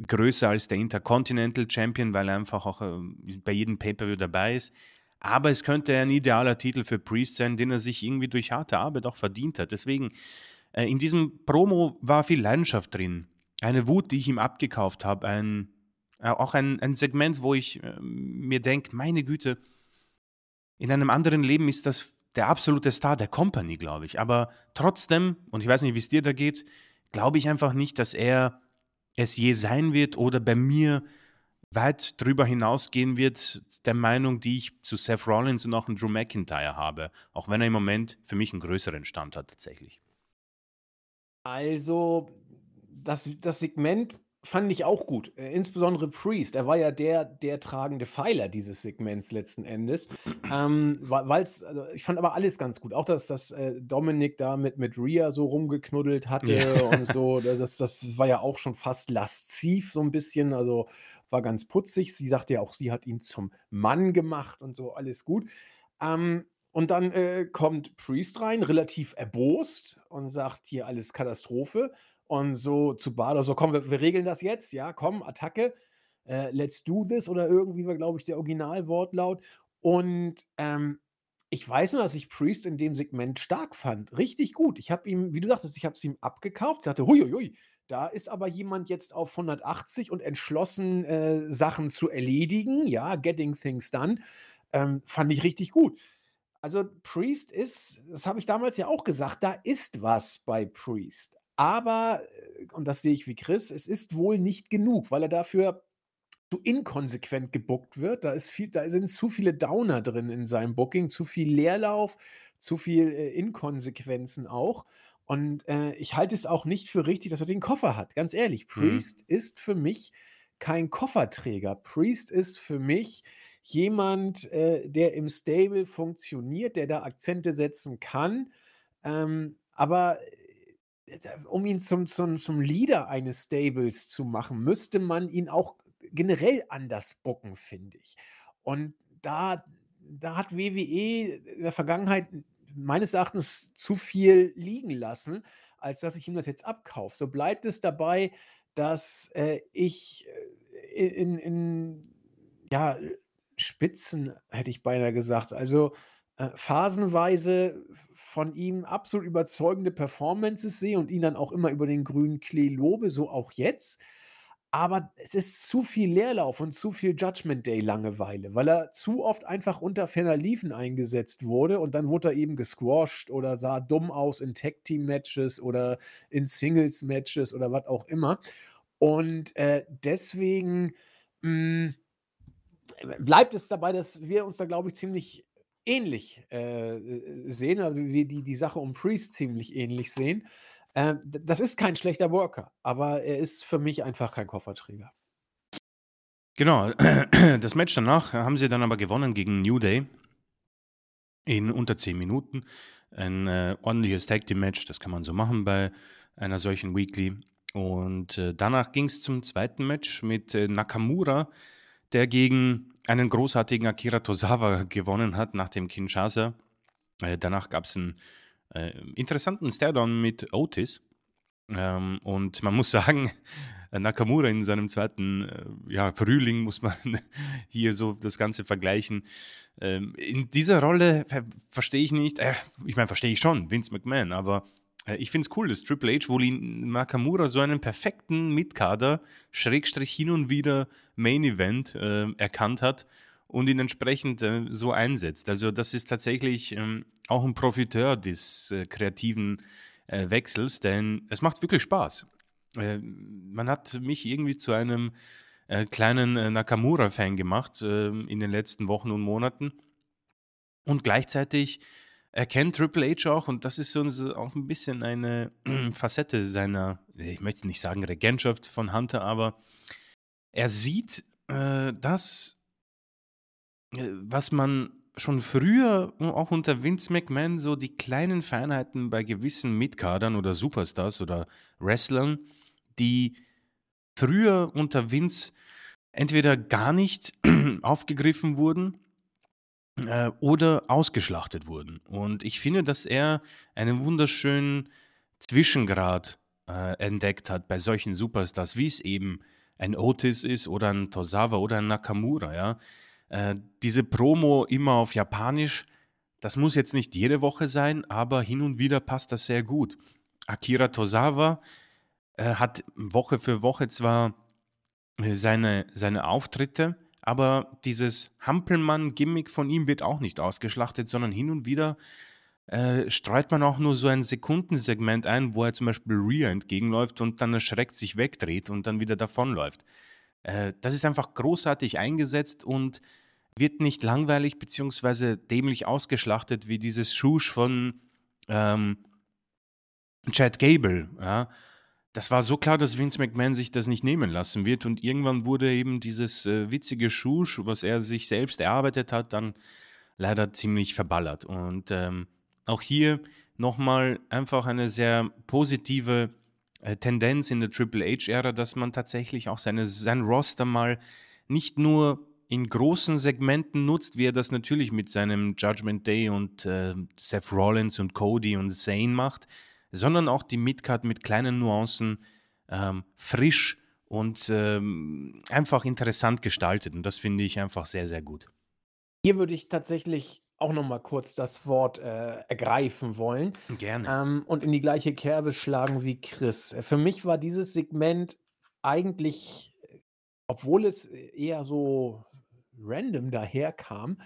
größer als der Intercontinental Champion, weil er einfach auch äh, bei jedem Pay-Per-View dabei ist. Aber es könnte ein idealer Titel für Priest sein, den er sich irgendwie durch harte Arbeit auch verdient hat. Deswegen, äh, in diesem Promo war viel Leidenschaft drin. Eine Wut, die ich ihm abgekauft habe. Ein, äh, auch ein, ein Segment, wo ich äh, mir denke, meine Güte, in einem anderen Leben ist das der absolute Star der Company, glaube ich. Aber trotzdem, und ich weiß nicht, wie es dir da geht, glaube ich einfach nicht, dass er es je sein wird oder bei mir weit drüber hinausgehen wird, der Meinung, die ich zu Seth Rollins und auch Drew McIntyre habe. Auch wenn er im Moment für mich einen größeren Stand hat, tatsächlich. Also, das, das Segment fand ich auch gut. Äh, insbesondere Priest. Er war ja der, der tragende Pfeiler dieses Segments letzten Endes. Ähm, Weil es, also ich fand aber alles ganz gut. Auch, dass, dass äh, Dominik da mit, mit Rhea so rumgeknuddelt hatte und so. Das, das war ja auch schon fast lasziv, so ein bisschen. Also war ganz putzig. Sie sagte ja auch, sie hat ihn zum Mann gemacht und so. Alles gut. Ähm, und dann äh, kommt Priest rein, relativ erbost und sagt hier alles Katastrophe. Und so zu Bader, so komm, wir, wir regeln das jetzt, ja, komm, Attacke, äh, let's do this oder irgendwie war, glaube ich, der Originalwortlaut. Und ähm, ich weiß nur, dass ich Priest in dem Segment stark fand. Richtig gut. Ich habe ihm, wie du sagtest, ich habe es ihm abgekauft. Ich dachte, huiuiui, da ist aber jemand jetzt auf 180 und entschlossen, äh, Sachen zu erledigen. Ja, getting things done. Ähm, fand ich richtig gut. Also Priest ist, das habe ich damals ja auch gesagt, da ist was bei Priest. Aber, äh, und das sehe ich wie Chris, es ist wohl nicht genug, weil er dafür zu inkonsequent gebuckt wird. Da, ist viel, da sind zu viele Downer drin in seinem Booking, zu viel Leerlauf, zu viel äh, Inkonsequenzen auch. Und äh, ich halte es auch nicht für richtig, dass er den Koffer hat. Ganz ehrlich, mhm. Priest mhm. ist für mich kein Kofferträger. Priest ist für mich jemand, äh, der im Stable funktioniert, der da Akzente setzen kann. Ähm, aber um ihn zum, zum, zum Leader eines Stables zu machen, müsste man ihn auch generell anders bucken, finde ich. Und da, da hat WWE in der Vergangenheit meines Erachtens zu viel liegen lassen, als dass ich ihm das jetzt abkaufe. So bleibt es dabei, dass äh, ich äh, in, in ja, Spitzen, hätte ich beinahe gesagt, also äh, phasenweise von ihm absolut überzeugende Performances sehe und ihn dann auch immer über den grünen Klee lobe, so auch jetzt. Aber es ist zu viel Leerlauf und zu viel Judgment Day Langeweile, weil er zu oft einfach unter ferner Liefen eingesetzt wurde und dann wurde er eben gesquashed oder sah dumm aus in Tag Team Matches oder in Singles Matches oder was auch immer. Und äh, deswegen mh, hm, bleibt es dabei, dass wir uns da, glaube ich, ziemlich ähnlich äh, äh, sehen, wir die, die Sache um Priest ziemlich ähnlich sehen. Äh, das ist kein schlechter Worker, aber er ist für mich einfach kein Kofferträger. Genau, das Match danach haben sie dann aber gewonnen gegen New Day in unter 10 Minuten. Ein äh, ordentliches Tag Team Match, das kann man so machen bei einer solchen Weekly. Und äh, danach ging es zum zweiten Match mit äh, Nakamura, der gegen einen großartigen Akira Tozawa gewonnen hat nach dem Kinshasa. Äh, danach gab es einen äh, interessanten Stairdown mit Otis. Ähm, und man muss sagen, Nakamura in seinem zweiten äh, ja, Frühling muss man hier so das Ganze vergleichen. Ähm, in dieser Rolle verstehe ich nicht, äh, ich meine, verstehe ich schon, Vince McMahon, aber ich finde es cool, dass Triple H wohl in Nakamura so einen perfekten Mitkader, Schrägstrich hin und wieder Main Event äh, erkannt hat und ihn entsprechend äh, so einsetzt. Also das ist tatsächlich ähm, auch ein Profiteur des äh, kreativen äh, Wechsels, denn es macht wirklich Spaß. Äh, man hat mich irgendwie zu einem kleinen Nakamura-Fan gemacht in den letzten Wochen und Monaten und gleichzeitig erkennt Triple H auch, und das ist so auch ein bisschen eine Facette seiner, ich möchte nicht sagen Regentschaft von Hunter, aber er sieht äh, das, äh, was man schon früher, auch unter Vince McMahon, so die kleinen Feinheiten bei gewissen Mitkadern oder Superstars oder Wrestlern, die früher unter Vince entweder gar nicht aufgegriffen wurden äh, oder ausgeschlachtet wurden. Und ich finde, dass er einen wunderschönen Zwischengrad äh, entdeckt hat bei solchen Superstars, wie es eben ein Otis ist oder ein Tosawa oder ein Nakamura. Ja? Äh, diese Promo immer auf Japanisch, das muss jetzt nicht jede Woche sein, aber hin und wieder passt das sehr gut. Akira Tosawa äh, hat Woche für Woche zwar äh, seine, seine Auftritte, aber dieses Hampelmann-Gimmick von ihm wird auch nicht ausgeschlachtet, sondern hin und wieder äh, streut man auch nur so ein Sekundensegment ein, wo er zum Beispiel Rhea entgegenläuft und dann erschreckt sich wegdreht und dann wieder davonläuft. Äh, das ist einfach großartig eingesetzt und wird nicht langweilig bzw. dämlich ausgeschlachtet wie dieses Schusch von ähm, Chad Gable. Ja. Das war so klar, dass Vince McMahon sich das nicht nehmen lassen wird und irgendwann wurde eben dieses äh, witzige Schusch, was er sich selbst erarbeitet hat, dann leider ziemlich verballert. Und ähm, auch hier nochmal einfach eine sehr positive äh, Tendenz in der Triple H-Ära, dass man tatsächlich auch seine, sein Roster mal nicht nur in großen Segmenten nutzt, wie er das natürlich mit seinem Judgment Day und äh, Seth Rollins und Cody und Zane macht, sondern auch die Midcard mit kleinen Nuancen ähm, frisch und ähm, einfach interessant gestaltet. Und das finde ich einfach sehr, sehr gut. Hier würde ich tatsächlich auch noch mal kurz das Wort, äh, ergreifen wollen, Gerne. ähm, und in die gleiche Kerbe schlagen wie Chris. Für mich war dieses Segment eigentlich, obwohl es eher so random daherkam,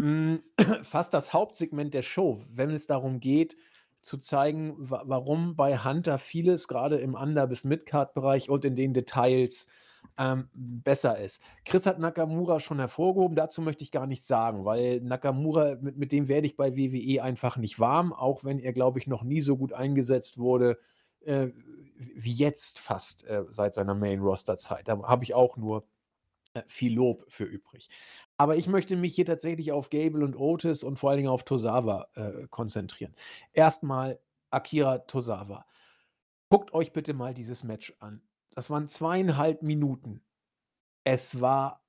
hm, fast das Hauptsegment der Show, wenn es darum geht, zu zeigen, wa warum bei Hunter vieles gerade im Under bis Midcard-Bereich und in den Details ähm, besser ist. Chris hat Nakamura schon hervorgehoben, dazu möchte ich gar nichts sagen, weil Nakamura, mit, mit dem werde ich bei WWE einfach nicht warm, auch wenn er, glaube ich, noch nie so gut eingesetzt wurde äh, wie jetzt fast äh, seit seiner Main-Roster-Zeit. Da habe ich auch nur viel Lob für übrig. Aber ich möchte mich hier tatsächlich auf Gable und Otis und vor allen Dingen auf Tosawa äh, konzentrieren. Erstmal Akira Tosawa. Guckt euch bitte mal dieses Match an. Das waren zweieinhalb Minuten. Es war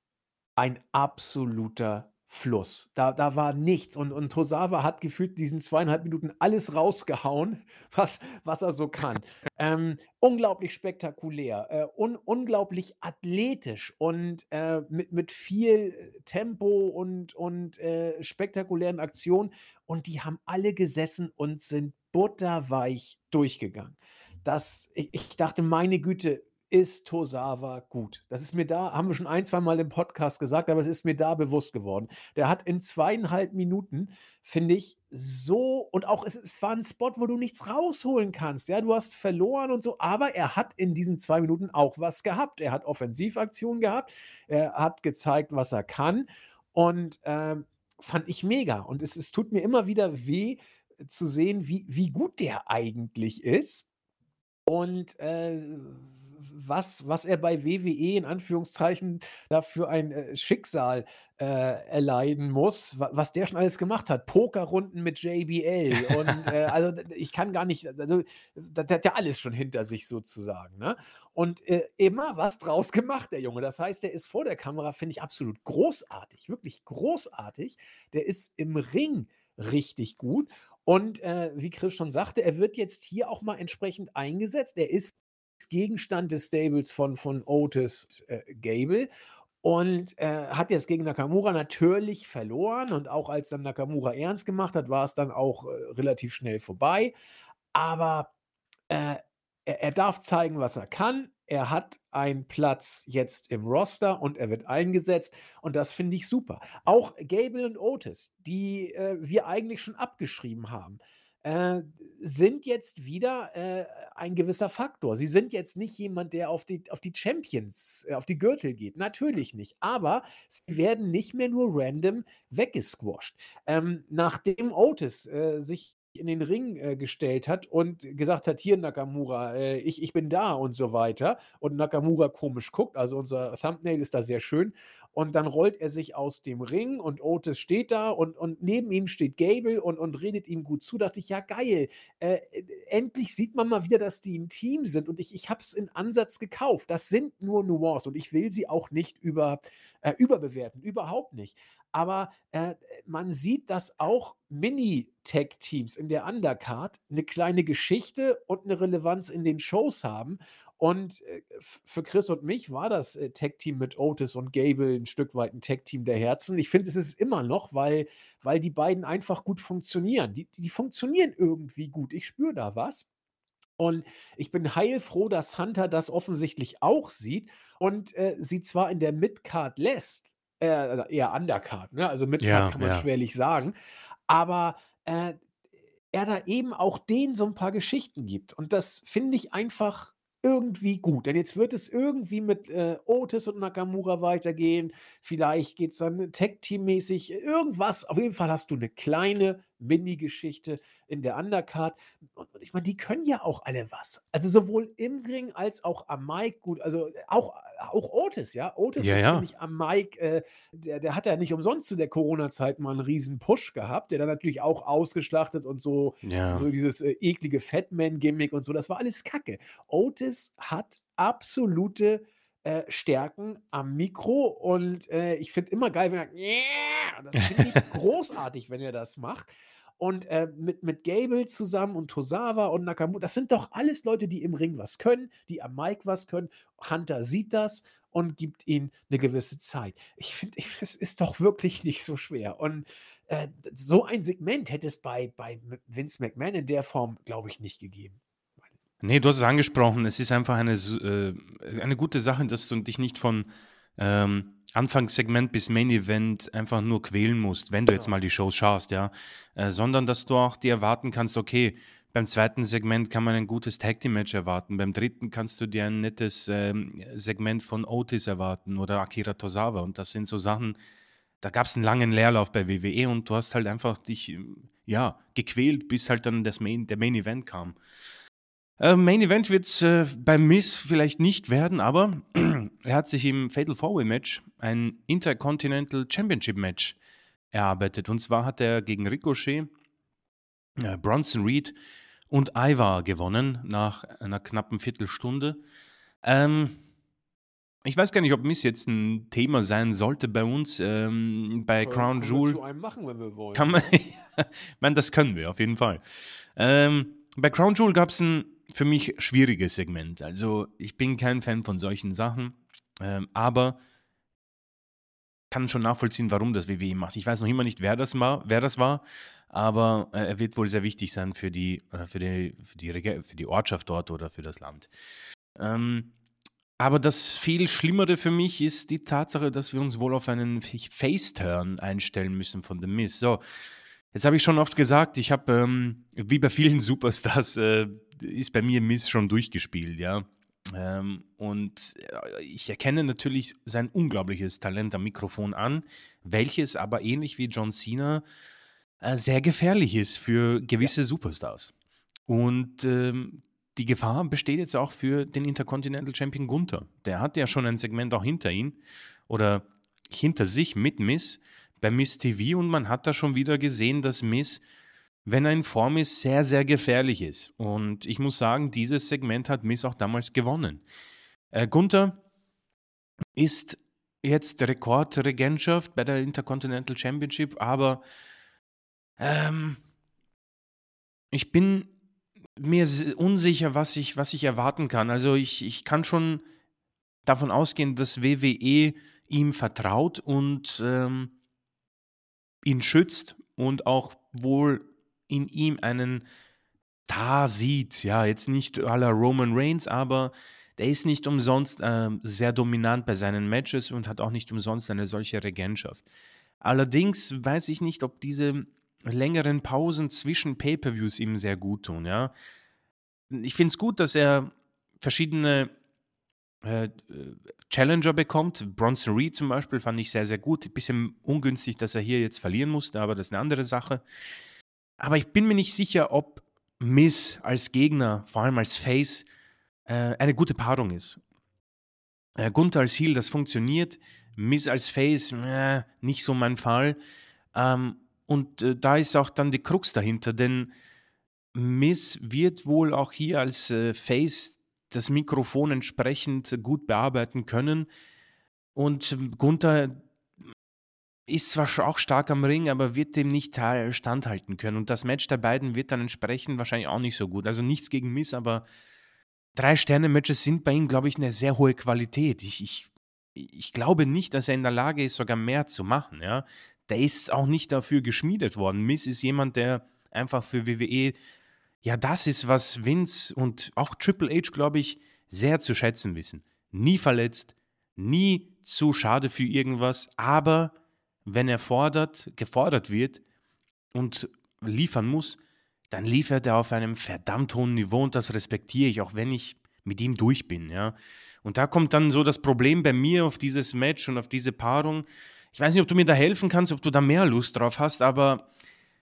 ein absoluter Fluss. Da, da war nichts. Und, und Tosawa hat gefühlt diesen zweieinhalb Minuten alles rausgehauen, was, was er so kann. ähm, unglaublich spektakulär, äh, un, unglaublich athletisch und äh, mit, mit viel Tempo und, und äh, spektakulären Aktionen. Und die haben alle gesessen und sind butterweich durchgegangen. Das, ich, ich dachte, meine Güte, ist Tosawa gut. Das ist mir da, haben wir schon ein, zwei Mal im Podcast gesagt, aber es ist mir da bewusst geworden. Der hat in zweieinhalb Minuten, finde ich, so, und auch es, es war ein Spot, wo du nichts rausholen kannst. Ja, du hast verloren und so, aber er hat in diesen zwei Minuten auch was gehabt. Er hat Offensivaktionen gehabt, er hat gezeigt, was er kann und ähm, fand ich mega. Und es, es tut mir immer wieder weh zu sehen, wie, wie gut der eigentlich ist. Und äh, was, was er bei WWE in Anführungszeichen dafür ein äh, Schicksal äh, erleiden muss, wa was der schon alles gemacht hat. Pokerrunden mit JBL und äh, also ich kann gar nicht, also der hat ja alles schon hinter sich sozusagen. Ne? Und äh, immer was draus gemacht, der Junge. Das heißt, der ist vor der Kamera, finde ich, absolut großartig, wirklich großartig. Der ist im Ring richtig gut. Und äh, wie Chris schon sagte, er wird jetzt hier auch mal entsprechend eingesetzt. Er ist Gegenstand des Stables von, von Otis äh, Gable und äh, hat jetzt gegen Nakamura natürlich verloren. Und auch als dann Nakamura ernst gemacht hat, war es dann auch äh, relativ schnell vorbei. Aber äh, er, er, darf zeigen, was er kann. Er hat einen Platz jetzt im Roster und er wird eingesetzt. Und das finde ich super. Auch Gable und Otis, die äh, wir eigentlich schon abgeschrieben haben äh, sind jetzt wieder äh, ein gewisser Faktor. Sie sind jetzt nicht jemand, der auf die, auf die Champions, äh, auf die Gürtel geht. Natürlich nicht. Aber sie werden nicht mehr nur random weggesquasht. Ähm, nachdem Otis äh, sich in den Ring äh, gestellt hat und gesagt hat, hier Nakamura, äh, ich, ich bin da und so weiter. Und Nakamura komisch guckt, also unser Thumbnail ist da sehr schön. Und dann rollt er sich aus dem Ring und Otis steht da und, und neben ihm steht Gable und, und redet ihm gut zu. Dachte ich, ja geil, äh, endlich sieht man mal wieder, dass die ein Team sind und ich, ich habe es in Ansatz gekauft. Das sind nur Nuancen und ich will sie auch nicht über, äh, überbewerten, überhaupt nicht. Aber äh, man sieht, dass auch Mini-Tech-Teams in der Undercard eine kleine Geschichte und eine Relevanz in den Shows haben. Und äh, für Chris und mich war das äh, Tech-Team mit Otis und Gable ein Stück weit ein Tech-Team der Herzen. Ich finde, es ist immer noch, weil, weil die beiden einfach gut funktionieren. Die, die funktionieren irgendwie gut. Ich spüre da was. Und ich bin heilfroh, dass Hunter das offensichtlich auch sieht und äh, sie zwar in der Midcard lässt, äh, eher Undercard, ne? Also Midcard Ja, kann man ja. schwerlich sagen. Aber, äh, er da eben auch denen so 'n paar Geschichten gibt. Und das finde ich einfach irgendwie gut. Denn jetzt wird es irgendwie mit, äh, Otis und Nakamura weitergehen. Vielleicht geht's dann Tag-Team-mäßig, irgendwas. Auf jeden Fall hast du 'ne kleine Mini-Geschichte in der Undercard. Und ich meine, die können ja auch alle was. Also, sowohl im Ring als auch am Mic. Gut, also, auch auch Otis, ja? Otis Ja, ist für ja. mich am Mic, äh der der hat ja nicht umsonst zu der Corona-Zeit mal 'n riesen Push gehabt, der dann natürlich auch ausgeschlachtet und so Ja. so dieses, äh, eklige Fat-Man-Gimmick und so, das war alles Kacke. Otis hat absolute, äh, Stärken am Mikro und, äh, ich finde immer geil, wenn er „Yeah!“ das finde ich großartig, wenn er das macht. Und, äh, mit mit Gable zusammen und Tozawa und Nakamu das sind doch alles Leute, die im Ring was können, die am Mic was können. Hunter sieht das und gibt ihnen 'ne gewisse Zeit. Ich finde es ist doch wirklich nicht so schwer. Und, äh, so ein Segment hätte es bei bei Vince McMahon in der Form, glaube ich, nicht gegeben. Ne, du hast es angesprochen. Es ist einfach eine äh, eine gute Sache, dass du dich nicht von, ähm, Anfangssegment bis Main Event einfach nur quälen musst, wenn du jetzt Genau. mal die Shows schaust, ja? Äh, sondern dass du auch dir erwarten kannst: Okay, beim 2. Segment kann man ein gutes Tag-Team-Match erwarten. Beim 3. kannst du dir ein nettes, ähm, Segment von Otis erwarten oder Akira Tozawa. Und das sind so Sachen, da gab's 'n langen Leerlauf bei WWE und du hast halt einfach dich, ja, gequält, bis halt dann das Main der Main Event kam. Ähm, Main Event wird's, äh, bei Miz vielleicht nicht werden, aber er hat sich im Fatal 4-Way Match ein Intercontinental Championship Match erarbeitet. Und zwar hat er gegen Ricochet, äh, Bronson Reed und Ivar gewonnen nach einer knappen Viertelstunde. Ähm, ich weiß gar nicht, ob Miz jetzt 'n Thema sein sollte bei uns, ähm, bei Äh, Crown können wir Jewel. zu einem machen, wenn wir wollen, Kann man meine, das können wir auf jeden Fall. Ähm, bei Crown Jewel gab's 'n für mich schwieriges Segment. Also, ich bin kein Fan von solchen Sachen, ähm, aber kann schon nachvollziehen, warum das WWE macht. Ich weiß noch immer nicht, wer das war wer das war, aber, äh, er wird wohl sehr wichtig sein für die äh, für die für die für die Ortschaft dort oder für das Land. Ähm, aber das viel Schlimmere für mich ist die Tatsache, dass wir uns wohl auf einen Face-Turn einstellen müssen von The Miz. So, jetzt habe ich schon oft gesagt, ich habe, ähm, wie bei vielen Superstars, äh, ist bei mir Miz schon durchgespielt, ja? Ähm, und, äh, ich erkenne natürlich sein unglaubliches Talent am Mikrofon an, welches aber ähnlich wie John Cena, äh, sehr gefährlich ist für Ja. gewisse Superstars. Und, ähm, die Gefahr besteht jetzt auch für den Intercontinental Champion Gunther. Der hat ja schon ein Segment auch hinter ihn oder hinter sich mit Miz bei Miz TV und man hat da schon wieder gesehen, dass Miz, wenn er in Form ist, sehr, sehr gefährlich ist. Und ich muss sagen, dieses Segment hat Miz auch damals gewonnen. Äh, Gunther ist jetzt Rekordregentschaft bei der Intercontinental Championship, aber, ähm ich bin mir unsicher, was ich was ich erwarten kann. Also, ich ich kann schon davon ausgehen, dass WWE ihm vertraut und, ähm ihn schützt und auch wohl in ihm einen Star sieht. Ja, jetzt nicht la Roman Reigns, aber der ist nicht umsonst, ähm, sehr dominant bei seinen Matches und hat auch nicht umsonst eine solche Regentschaft. Allerdings weiß ich nicht, ob diese längeren Pausen zwischen Pay-per-Views ihm sehr guttun, ja? Ich finde es gut, dass er verschiedene, äh, äh, Challenger bekommt. Bronson Reed zum Beispiel fand ich sehr, sehr gut. Bisschen ungünstig, dass er hier jetzt verlieren musste, aber das ist 'ne andere Sache. Aber ich bin mir nicht sicher, ob Miz als Gegner, vor allem als Face, äh, eine gute Paarung ist. Äh, Gunther als Heel, das funktioniert. Miz als Face, äh, nicht so mein Fall. Ähm, und, da ist auch dann die Krux dahinter, denn Miz wird wohl auch hier als, Face das Mikrofon entsprechend gut bearbeiten können. Und Gunther ist zwar auch stark am Ring, aber wird dem nicht standhalten können. Und das Match der beiden wird dann entsprechend wahrscheinlich auch nicht so gut. Also, nichts gegen Miz, aber 3-Sterne-Matches sind bei ihm, glaube ich, 'ne sehr hohe Qualität. Ich ich ich glaube nicht, dass er in der Lage ist, sogar mehr zu machen, ja? Der ist auch nicht dafür geschmiedet worden. Miz ist jemand, der einfach für WWE ja, das ist, was Vince und auch Triple H, glaube ich, sehr zu schätzen wissen. Nie verletzt, nie zu schade für irgendwas, aber wenn er fordert gefordert wird und liefern muss, dann liefert er auf einem verdammt hohen Niveau und das respektiere ich, auch wenn ich mit ihm durch bin, ja. Und da kommt dann so das Problem bei mir auf dieses Match und auf diese Paarung. Ich weiß nicht, ob du mir da helfen kannst, ob du da mehr Lust drauf hast, aber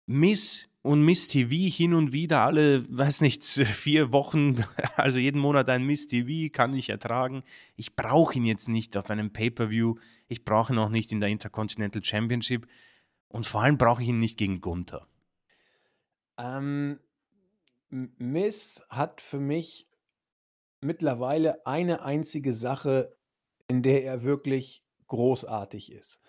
Miss und Miss TV hin und wieder alle, weiß nicht, vier Wochen, also jeden Monat ein Miss TV kann ich ertragen. Ich brauche ihn jetzt nicht auf einem Pay-Per-View. Ich brauche ihn auch nicht in der Intercontinental Championship. Und vor allem brauche ich ihn nicht gegen Gunther. Ähm, Miss hat für mich mittlerweile eine einzige Sache, in der er wirklich großartig ist.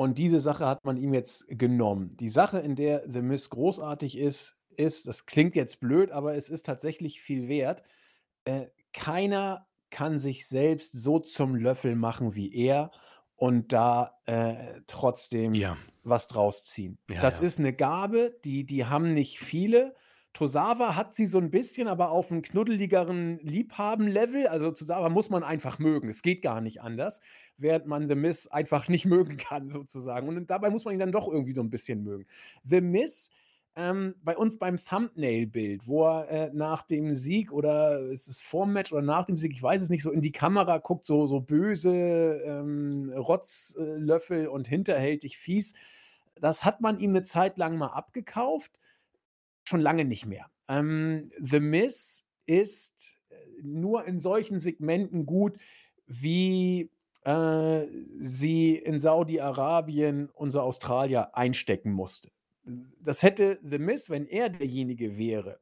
Und diese Sache hat man ihm jetzt genommen. Die Sache, in der The Miz großartig ist, ist, das klingt jetzt blöd, aber es ist tatsächlich viel wert. Äh, keiner kann sich selbst so zum Löffel machen wie er und da äh, trotzdem Ja, was draus ziehen. ja, Das ja. ist eine Gabe, die, die haben nicht viele. Tosawa hat sie so ein bisschen, aber auf einem knuddeligeren Liebhaben-Level. Also Tosawa muss man einfach mögen. Es geht gar nicht anders, während man The Miz einfach nicht mögen kann, sozusagen. Und dabei muss man ihn dann doch irgendwie so ein bisschen mögen. The Miz, ähm, bei uns beim Thumbnail-Bild, wo er äh, nach dem Sieg oder ist es vorm Match oder nach dem Sieg, ich weiß es nicht, so in die Kamera guckt, so, so böse ähm, Rotzlöffel und hinterhältig fies. Das hat man ihm eine Zeit lang mal abgekauft schon lange nicht mehr. Ähm, The Miz ist äh, nur in solchen Segmenten gut, wie äh, sie in Saudi-Arabien unser Australier einstecken musste. Das hätte The Miz, wenn er derjenige wäre,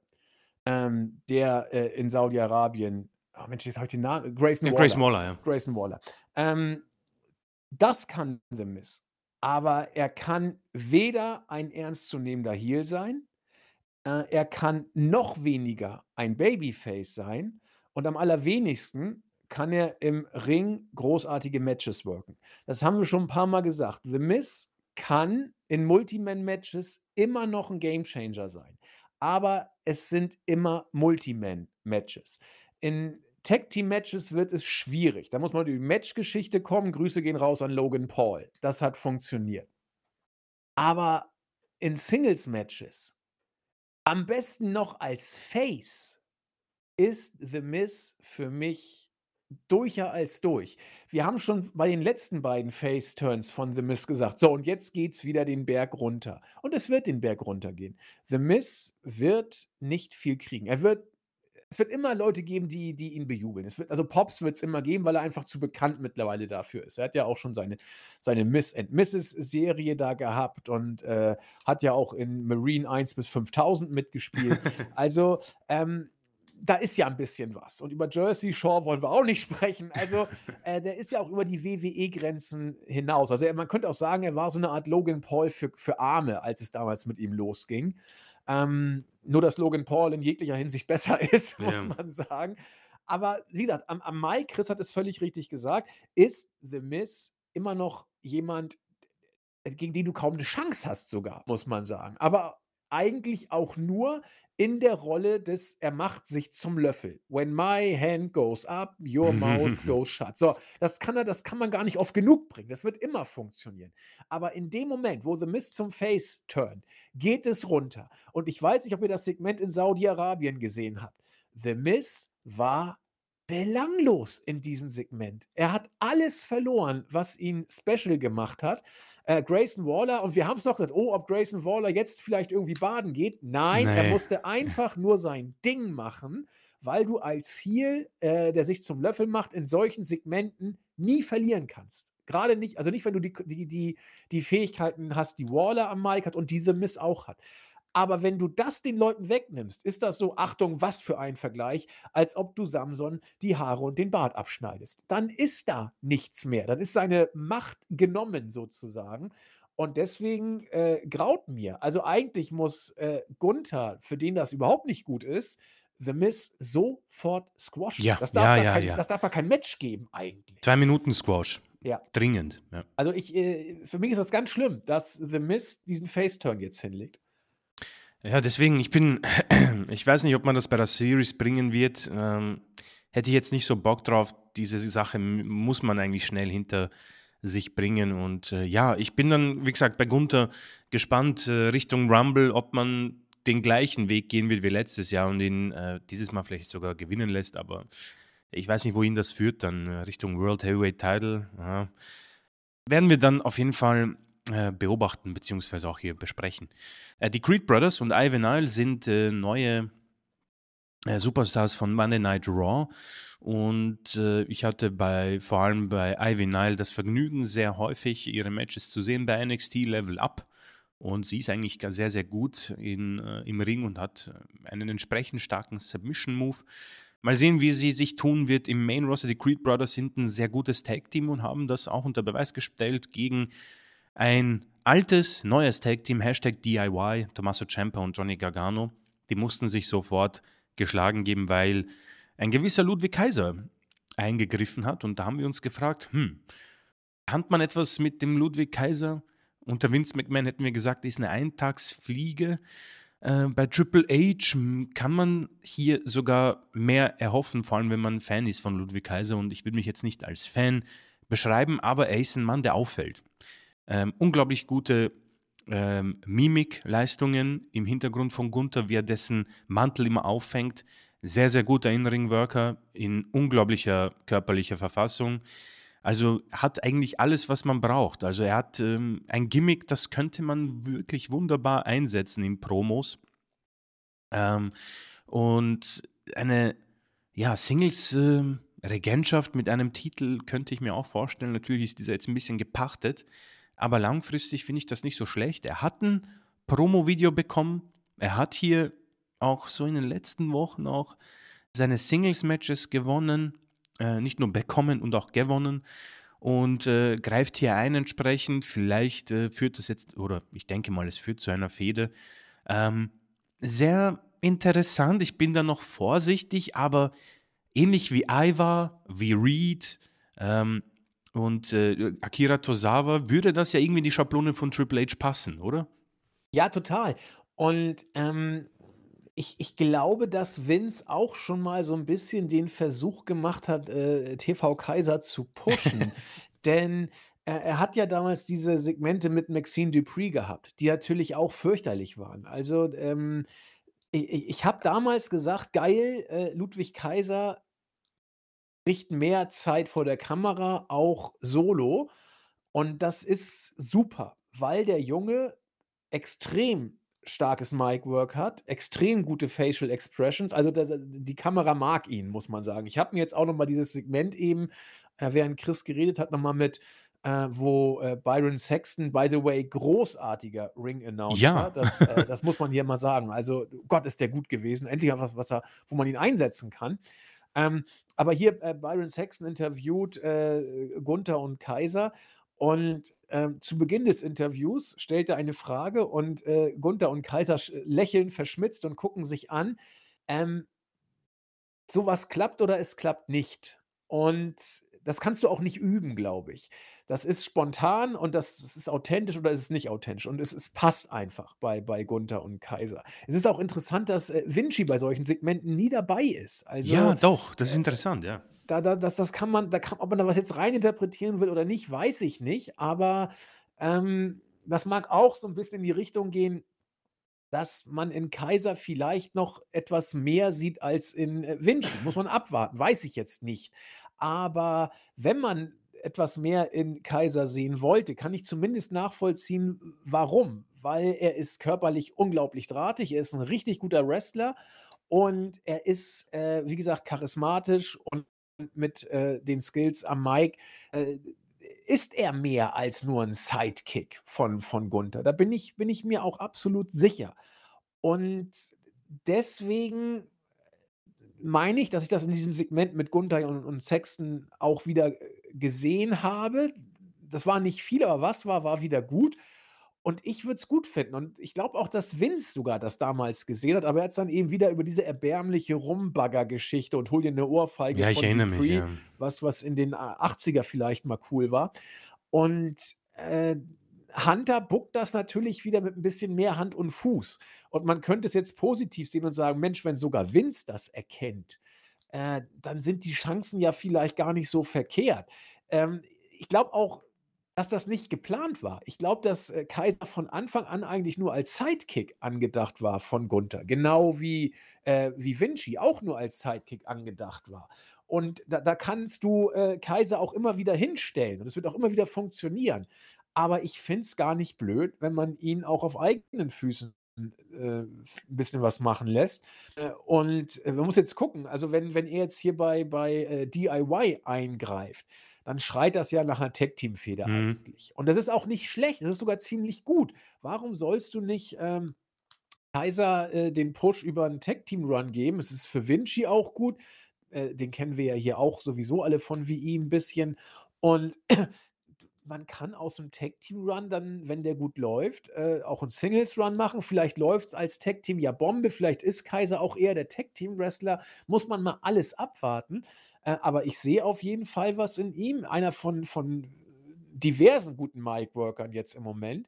ähm, der äh, in Saudi-Arabien, oh Mensch, jetzt habe ich den Namen, Grayson Ja, Waller. Grace Waller, ja. Grayson Waller. Ähm, das kann The Miz. Aber er kann weder ein ernstzunehmender Heel sein, äh, er kann noch weniger ein Babyface sein und am allerwenigsten kann er im Ring großartige Matches worken. Das haben wir schon ein paar Mal gesagt. The Miz kann in Multiman-Matches immer noch ein Gamechanger sein. Aber es sind immer Multiman-Matches. In Tag-Team-Matches wird es schwierig. Da muss man über die Matchgeschichte kommen. Grüße gehen raus an Logan Paul. Das hat funktioniert. Aber in Singles-Matches am besten noch als Face ist The Miz für mich durcher als durch. Wir haben schon bei den letzten beiden Face-Turns von The Miz gesagt, so und jetzt geht's wieder den Berg runter. Und es wird den Berg runtergehen. The Miz wird nicht viel kriegen. Er wird es wird immer Leute geben, die, die ihn bejubeln. Es wird, also Pops wird es immer geben, weil er einfach zu bekannt mittlerweile dafür ist. Er hat ja auch schon seine, seine Miss and Mrs. Serie da gehabt und äh, hat ja auch in Marine 1 bis 5000 mitgespielt. also, ähm, da ist ja ein bisschen was. Und über Jersey Shore wollen wir auch nicht sprechen. Also, äh, der ist ja auch über die WWE-Grenzen hinaus. Also, man könnte auch sagen, er war so eine Art Logan Paul für, für Arme, als es damals mit ihm losging. Ähm, nur, dass Logan Paul in jeglicher Hinsicht besser ist, muss Ja. man sagen. Aber wie gesagt, am, am Mai, Chris hat es völlig richtig gesagt, ist The Miz immer noch jemand, gegen den du kaum eine Chance hast, sogar, muss man sagen. Aber eigentlich auch nur in der Rolle des, er macht sich zum Löffel. When my hand goes up, your mouth goes shut. So, das kann er, das kann man gar nicht oft genug bringen. Das wird immer funktionieren. Aber in dem Moment, wo The Mist zum Face turnt, geht es runter. Und ich weiß nicht, ob ihr das Segment in Saudi-Arabien gesehen habt. The Miz war belanglos in diesem Segment. Er hat alles verloren, was ihn special gemacht hat. Äh, Grayson Waller, und wir haben es noch gesagt, oh, ob Grayson Waller jetzt vielleicht irgendwie baden geht. Nein, er Nee. musste einfach nur sein Ding machen, weil du als Heel, äh, der sich zum Löffel macht, in solchen Segmenten nie verlieren kannst. Gerade nicht, also nicht, wenn du die, die, die, die Fähigkeiten hast, die Waller am Mike hat und diese Miss auch hat. Aber wenn du das den Leuten wegnimmst, ist das so, Achtung, was für ein Vergleich, als ob du Samson die Haare und den Bart abschneidest. Dann ist da nichts mehr. Dann ist seine Macht genommen sozusagen. Und deswegen äh, graut mir. Also eigentlich muss äh, Gunther, für den das überhaupt nicht gut ist, The Miz sofort squashen. Ja, das, darf ja, da ja, kein, ja. das darf da kein Match geben eigentlich. Zwei Minuten Squash. Ja. Dringend. Ja. Also ich, äh, für mich ist das ganz schlimm, dass The Miz diesen Face-Turn jetzt hinlegt. Ja, deswegen, ich bin, ich weiß nicht, ob man das bei der Series bringen wird. Ähm, hätte ich jetzt nicht so Bock drauf. Diese Sache muss man eigentlich schnell hinter sich bringen. Und äh, ja, ich bin dann, wie gesagt, bei Gunther gespannt äh, Richtung Rumble, ob man den gleichen Weg gehen wird wie letztes Jahr und ihn äh, dieses Mal vielleicht sogar gewinnen lässt, aber ich weiß nicht, wohin das führt, dann äh, Richtung World Heavyweight Title. Ja. Werden wir dann auf jeden Fall beobachten, beziehungsweise auch hier besprechen. Äh, die Creed Brothers und Ivan Nile sind äh, neue äh, Superstars von Monday Night Raw. Und äh, ich hatte bei, vor allem bei Ivy Nile das Vergnügen, sehr häufig ihre Matches zu sehen bei NXT Level Up. Und sie ist eigentlich sehr, sehr gut in, äh, im Ring und hat einen entsprechend starken Submission-Move. Mal sehen, wie sie sich tun wird im Main Roster. Die Creed Brothers sind ein sehr gutes Tag-Team und haben das auch unter Beweis gestellt gegen ein altes, neues Tag-Team, Hashtag DIY, Tommaso Ciampa und Johnny Gargano. Die mussten sich sofort geschlagen geben, weil ein gewisser Ludwig Kaiser eingegriffen hat. Und da haben wir uns gefragt, hm, kann man etwas mit dem Ludwig Kaiser? Unter Vince McMahon hätten wir gesagt, ist eine Eintagsfliege. Äh, bei Triple H kann man hier sogar mehr erhoffen, vor allem wenn man Fan ist von Ludwig Kaiser. Und ich würde mich jetzt nicht als Fan beschreiben, aber er ist ein Mann, der auffällt. Ähm, unglaublich gute ähm, Mimikleistungen im Hintergrund von Gunther, wie er dessen Mantel immer auffängt. Sehr, sehr guter In-Ring-Worker in unglaublicher körperlicher Verfassung. Also hat eigentlich alles, was man braucht. Also er hat ähm, ein Gimmick, das könnte man wirklich wunderbar einsetzen in Promos. Ähm, und eine ja, Singles-Regentschaft äh, mit einem Titel könnte ich mir auch vorstellen. Natürlich ist dieser jetzt ein bisschen gepachtet, aber langfristig finde ich das nicht so schlecht. Er hat ein Promo-Video bekommen. Er hat hier auch so in den letzten Wochen auch seine Singles-Matches gewonnen. Äh, nicht nur bekommen und auch gewonnen. Und äh, greift hier ein entsprechend. Vielleicht äh, führt das jetzt, oder ich denke mal, es führt zu einer Fehde. Ähm, sehr interessant. Ich bin da noch vorsichtig, aber ähnlich wie Ivar, wie Reed, ähm, und äh, Akira Tozawa würde das ja irgendwie in die Schablone von Triple H passen, oder? Ja, total. Und ähm, ich, ich glaube, dass Vince auch schon mal so ein bisschen den Versuch gemacht hat, äh, TV Kaiser zu pushen. Denn er, er hat ja damals diese Segmente mit Maxine Dupree gehabt, die natürlich auch fürchterlich waren. Also, ähm, ich, ich habe damals gesagt, geil, äh, Ludwig Kaiser kriegt mehr Zeit vor der Kamera, auch solo. Und das ist super, weil der Junge extrem starkes Mic-Work hat, extrem gute Facial Expressions. Also da, die Kamera mag ihn, muss man sagen. Ich habe mir jetzt auch noch mal dieses Segment eben, äh, während Chris geredet hat, noch mal mit äh, wo äh, Byron Sexton, by the way, großartiger Ring-Announcer, Ja. das, äh, das muss man hier mal sagen. Also Gott, ist der gut gewesen. Endlich was, was er, wo man ihn einsetzen kann. Ähm, aber hier äh, Byron Saxon interviewt äh, Gunther und Kaiser und ähm, zu Beginn des Interviews stellt er eine Frage und äh, Gunther und Kaiser lächeln verschmitzt und gucken sich an. Ähm, sowas klappt oder es klappt nicht. Und das kannst du auch nicht üben, glaube ich. Das ist spontan und das das ist authentisch oder ist es nicht authentisch. Und es es passt einfach bei bei Gunther und Kaiser. Es ist auch interessant, dass, äh, Vinci bei solchen Segmenten nie dabei ist. Ja, Also, doch, das ist äh, interessant, ja. da da das das kann man da kann ob man da was jetzt reininterpretieren will oder nicht, weiß ich nicht. Aber, ähm, das mag auch so ein bisschen in die Richtung gehen dass man in Kaiser vielleicht noch etwas mehr sieht als in, äh, Vinci. Muss man abwarten, weiß ich jetzt nicht. Aber wenn man etwas mehr in Kaiser sehen wollte, kann ich zumindest nachvollziehen, warum. Weil er ist körperlich unglaublich drahtig, er ist ein richtig guter Wrestler und er ist, äh, wie gesagt, charismatisch und mit, äh, den Skills am Mic, äh, ist er mehr als nur ein Sidekick von von Gunther. Da bin ich bin ich mir auch absolut sicher. Und deswegen meine ich, dass ich das in diesem Segment mit Gunther und und Sexton auch wieder, gesehen habe. Das war nicht viel, aber was war, war wieder gut. Und ich würde es gut finden. Und ich glaube auch, dass Vince sogar das damals gesehen hat, aber er hat's dann eben wieder über diese erbärmliche Rumbagger-Geschichte und hol dir eine Ohrfeige Ja, ich von erinnere mich, Dupree, ja. was was in den a 80er vielleicht mal cool war. Und, äh, Hunter bookt das natürlich wieder mit ein bisschen mehr Hand und Fuß. Und man könnte es jetzt positiv sehen und sagen: „Mensch, wenn sogar Vince das erkennt, äh, dann sind die Chancen ja vielleicht gar nicht so verkehrt.“ Ähm, ich glaube auch dass das nicht geplant war. Ich glaube, dass, äh, Kaiser von Anfang an eigentlich nur als Sidekick angedacht war von Gunther, genau wie äh, wie Vinci auch nur als Sidekick angedacht war. Und da da kannst du, äh, Kaiser auch immer wieder hinstellen und es wird auch immer wieder funktionieren. Aber ich finde es gar nicht blöd, wenn man ihn auch auf eigenen Füßen, äh, 'n bisschen was machen lässt. Äh, und, äh, man muss jetzt gucken, also wenn wenn er jetzt hier bei bei, äh, DIY eingreift, dann schreit das ja nach 'ner Tag-Team-Fehde Mhm. eigentlich. Und das ist auch nicht schlecht, das ist sogar ziemlich gut. Warum sollst du nicht, ähm, Kaiser, äh, den Push über 'n Tag-Team-Run geben? Es ist für Vinci auch gut. Äh, den kennen wir ja hier auch sowieso alle von WI 'n bisschen. Und man kann aus 'm Tag-Team-Run dann, wenn der gut läuft, äh, auch 'n Singles-Run machen. Vielleicht läuft's als Tag-Team ja Bombe, vielleicht ist Kaiser auch eher der Tag-Team-Wrestler. Muss man mal alles abwarten. Äh, aber ich sehe auf jeden Fall was in ihm. Einer von von diversen guten Mic-Workern jetzt im Moment.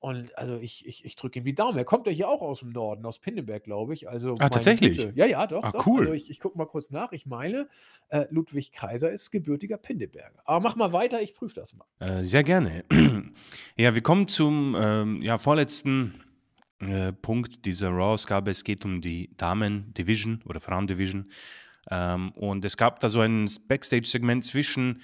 Und also ich ich ich drücke ihm die Daumen. Er kommt ja hier auch aus'm Norden, aus Pinneberg, glaube ich. Also Ah, tatsächlich? Güte. Ja, ja, doch, Ah, doch. Also cool. ich ich gucke mal kurz nach. Ich meine, äh, Ludwig Kaiser ist gebürtiger Pinneberger. Aber mach mal weiter, ich prüfe das mal. Äh, sehr gerne. Ja, wir kommen zum, ähm, ja, vorletzten, äh, Punkt dieser Raw-Ausgabe. Es geht um die Damen-Division oder Frauen-Division. Ähm, und es gab da so ein Backstage-Segment zwischen,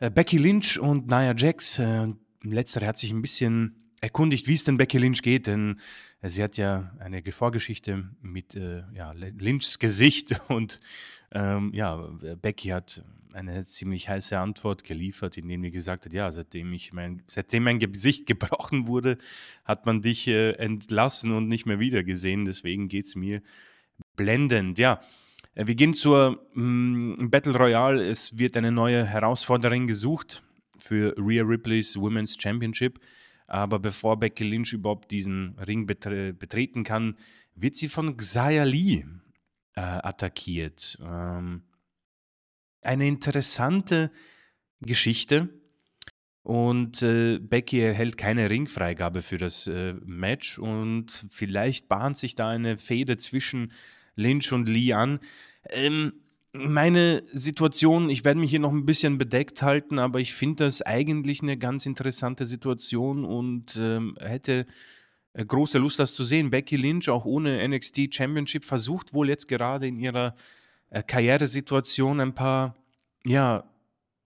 äh, Becky Lynch und Nia Jax. Äh, letztere hat sich 'n bisschen erkundigt, wie's denn Becky Lynch geht, denn sie hat ja eine Ge Vorgeschichte mit, äh, ja, Lynchs Gesicht und, ähm, ja, äh, Becky hat eine ziemlich heiße Antwort geliefert, indem die gesagt hat: „Ja, seitdem ich mein seitdem mein Gesicht gebrochen wurde, hat man dich, äh, entlassen und nicht mehr wiedergesehen. Deswegen geht's mir blendend.“ Ja, äh, wir gehen zur, hm, Battle Royale. Es wird eine neue Herausforderin gesucht für Rhea Ripleys Women's Championship. Aber bevor Becky Lynch überhaupt diesen Ring betre betreten kann, wird sie von Xia Li, äh, attackiert. Ähm eine interessante Geschichte. Und, äh, Becky erhält keine Ringfreigabe für das, äh, Match und vielleicht bahnt sich da eine Fehde zwischen Lynch und Li an. Ähm, meine Situation ich werde mich hier noch 'n bisschen bedeckt halten, aber ich finde das eigentlich 'ne ganz interessante Situation und, ähm, hätte, äh, große Lust, das zu sehen. Becky Lynch, auch ohne NXT Championship, versucht wohl jetzt gerade in ihrer, äh, Karrieresituation ein paar, ja,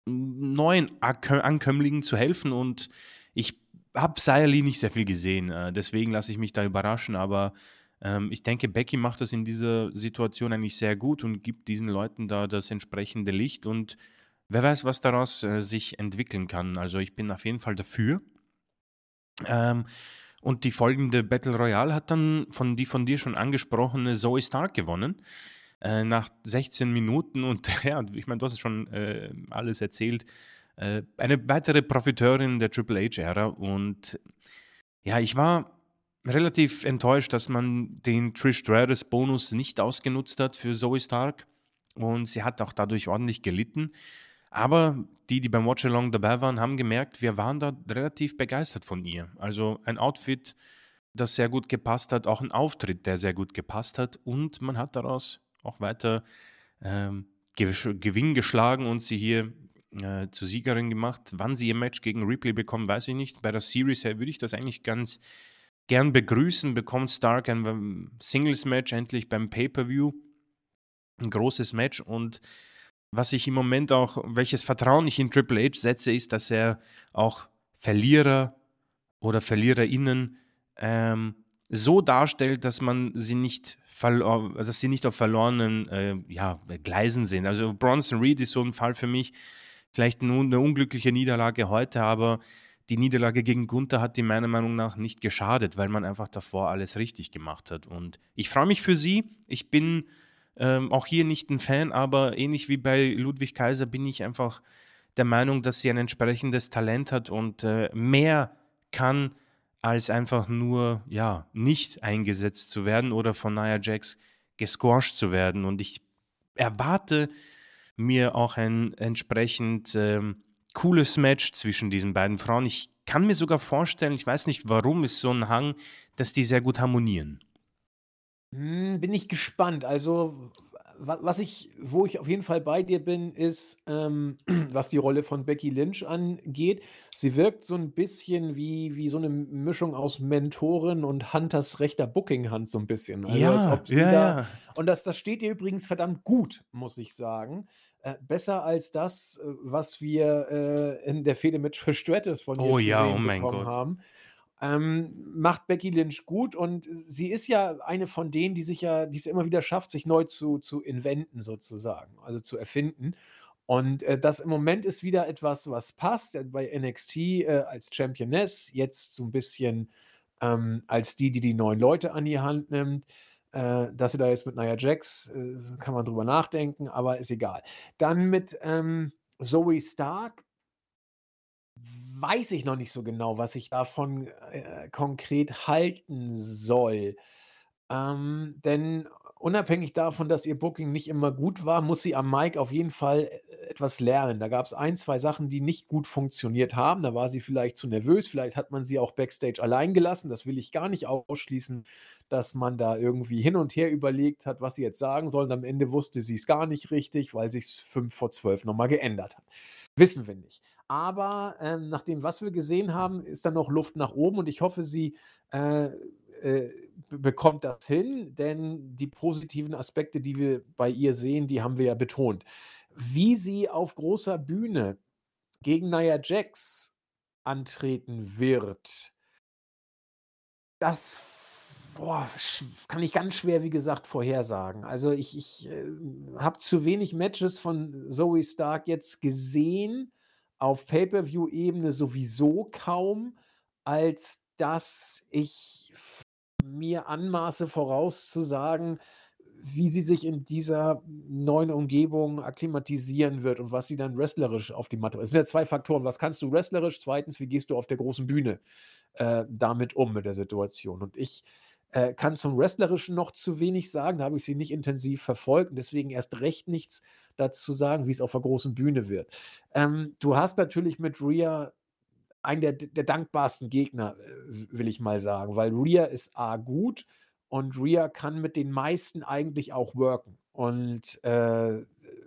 neuen Ankömmlingen zu helfen und ich habe Xia Li nicht sehr viel gesehen, äh, deswegen lasse ich mich da überraschen, aber, ähm, ich denke, Becky macht das in dieser Situation eigentlich sehr gut und gibt diesen Leuten da das entsprechende Licht und wer weiß, was daraus, äh, sich entwickeln kann. Also, ich bin auf jeden Fall dafür. Ähm, und die folgende Battle Royale hat dann von die von dir schon angesprochene Zoey Stark gewonnen, äh, nach 16 Minuten und ja, ich meine, du hast schon, äh, alles erzählt. Äh, eine weitere Profiteurin der Triple H-Ära und ja, ich war relativ enttäuscht, dass man den Trish Stratus-Bonus nicht ausgenutzt hat für Zoey Stark und sie hat auch dadurch ordentlich gelitten. Aber die, die beim Watch-Along dabei waren, haben gemerkt, wir waren da relativ begeistert von ihr. Also, ein Outfit, das sehr gut gepasst hat, auch 'n Auftritt, der sehr gut gepasst hat und man hat daraus auch weiter, ähm, Gewinn geschlagen und sie hier, äh, zur Siegerin gemacht. Wann sie ihr Match gegen Ripley bekommt, weiß ich nicht. Bei der Series her würde ich das eigentlich ganz gern begrüßen. Bekommt Stark ein Singles-Match endlich beim Pay-Per-View. 'N großes Match und was ich im Moment auch welches Vertrauen ich in Triple H setze, ist, dass er auch Verlierer oder VerliererInnen, ähm, so darstellt, dass man sie nicht dass sie nicht auf verlorenen, äh, ja, Gleisen sind. Also, Bronson Reed ist so 'n Fall für mich. Vielleicht nun 'ne unglückliche Niederlage heute, aber die Niederlage gegen Gunther hat ihm meiner Meinung nach nicht geschadet, weil man einfach davor alles richtig gemacht hat. Und ich freue mich für sie. Ich bin, ähm, auch hier nicht 'n Fan, aber ähnlich wie bei Ludwig Kaiser bin ich einfach der Meinung, dass sie ein entsprechendes Talent hat und, äh, mehr kann, als einfach nur, ja, nicht eingesetzt zu werden oder von Nia Jax gesquashed zu werden. Und ich erwarte mir auch ein entsprechend, ähm, cooles Match zwischen diesen beiden Frauen. Ich kann mir sogar vorstellen, ich weiß nicht warum, ist so 'n Hang, dass die sehr gut harmonieren. Hm, bin ich gespannt. Also, was ich wo ich auf jeden Fall bei dir bin, ist, ähm, was die Rolle von Becky Lynch angeht. Sie wirkt so ein bisschen wie wie so eine Mischung aus Mentorin und Hunters rechter Booking-Hand so ein bisschen. Also, als Ja, ob sie ja, da ja. und das das steht ihr übrigens verdammt gut, muss ich sagen. Äh, besser als das, äh, was wir, äh, in der Fehde mit Stratus von ihr Oh zu ja, oh sehen mein bekommen Gott. haben. Ähm, macht Becky Lynch gut und sie ist ja eine von denen, die sich ja die es immer wieder schafft, sich neu zu zu inventen sozusagen, also zu erfinden. Und, äh, das im Moment ist wieder etwas, was passt, äh, bei NXT, äh, als Championess, jetzt so ein bisschen, ähm, als die, die die neuen Leute an die Hand nimmt. Äh, dass sie da jetzt mit Nia Jax äh, kann man drüber nachdenken, aber ist egal. Dann mit, ähm, Zoey Stark weiß ich noch nicht so genau, was ich davon, äh, konkret halten soll. Ähm, denn unabhängig davon, dass ihr Booking nicht immer gut war, muss sie am Mic auf jeden Fall, äh, etwas lernen. Da gab's ein, 2 Sachen, die nicht gut funktioniert haben. Da war sie vielleicht zu nervös, vielleicht hat man sie auch backstage allein gelassen. Das will ich gar nicht ausschließen, dass man da irgendwie hin und her überlegt hat, was sie jetzt sagen soll und am Ende wusste sie es gar nicht richtig, weil sich's 5 vor 12 noch mal geändert hat. Wissen wir nicht. Aber, ähm, nach dem, was wir gesehen haben, ist da noch Luft nach oben und ich hoffe, sie, äh, äh, be bekommt das hin, denn die positiven Aspekte, die wir bei ihr sehen, die haben wir ja betont. Wie sie auf großer Bühne gegen Nia Jax antreten wird das boah, kann ich ganz schwer, wie gesagt, vorhersagen. Also, ich ich, ähm, habe zu wenig Matches von Zoey Stark jetzt gesehen, auf Pay-per-View-Ebene sowieso kaum, als dass ich mir anmaße vorauszusagen, wie sie sich in dieser neuen Umgebung akklimatisieren wird und was sie dann wrestlerisch auf die Matte es sind ja 2 Faktoren. Was kannst du wrestlerisch? Zweitens, wie gehst du auf der großen Bühne, äh, damit um mit der Situation? Und ich, äh, kann zum Wrestlerischen noch zu wenig sagen, da habe ich sie nicht intensiv verfolgt und deswegen erst recht nichts dazu sagen, wie es auf der großen Bühne wird. Ähm, du hast natürlich mit Rhea einen der der dankbarsten Gegner, äh, will ich mal sagen, weil Rhea ist A gut und Rhea kann mit den meisten eigentlich auch worken. Und, äh,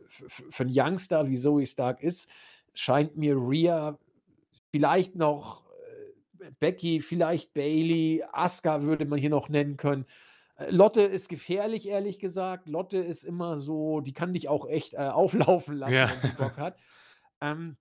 für 'n Youngster, wie Zoey Stark ist, scheint mir Rhea vielleicht noch, äh, Becky, vielleicht Bayley, Asuka würde man hier noch nennen können. Äh, Lotte ist gefährlich, ehrlich gesagt. Lotte ist immer so die kann dich auch echt, äh, auflaufen lassen, Ja. wenn sie Bock hat. Ähm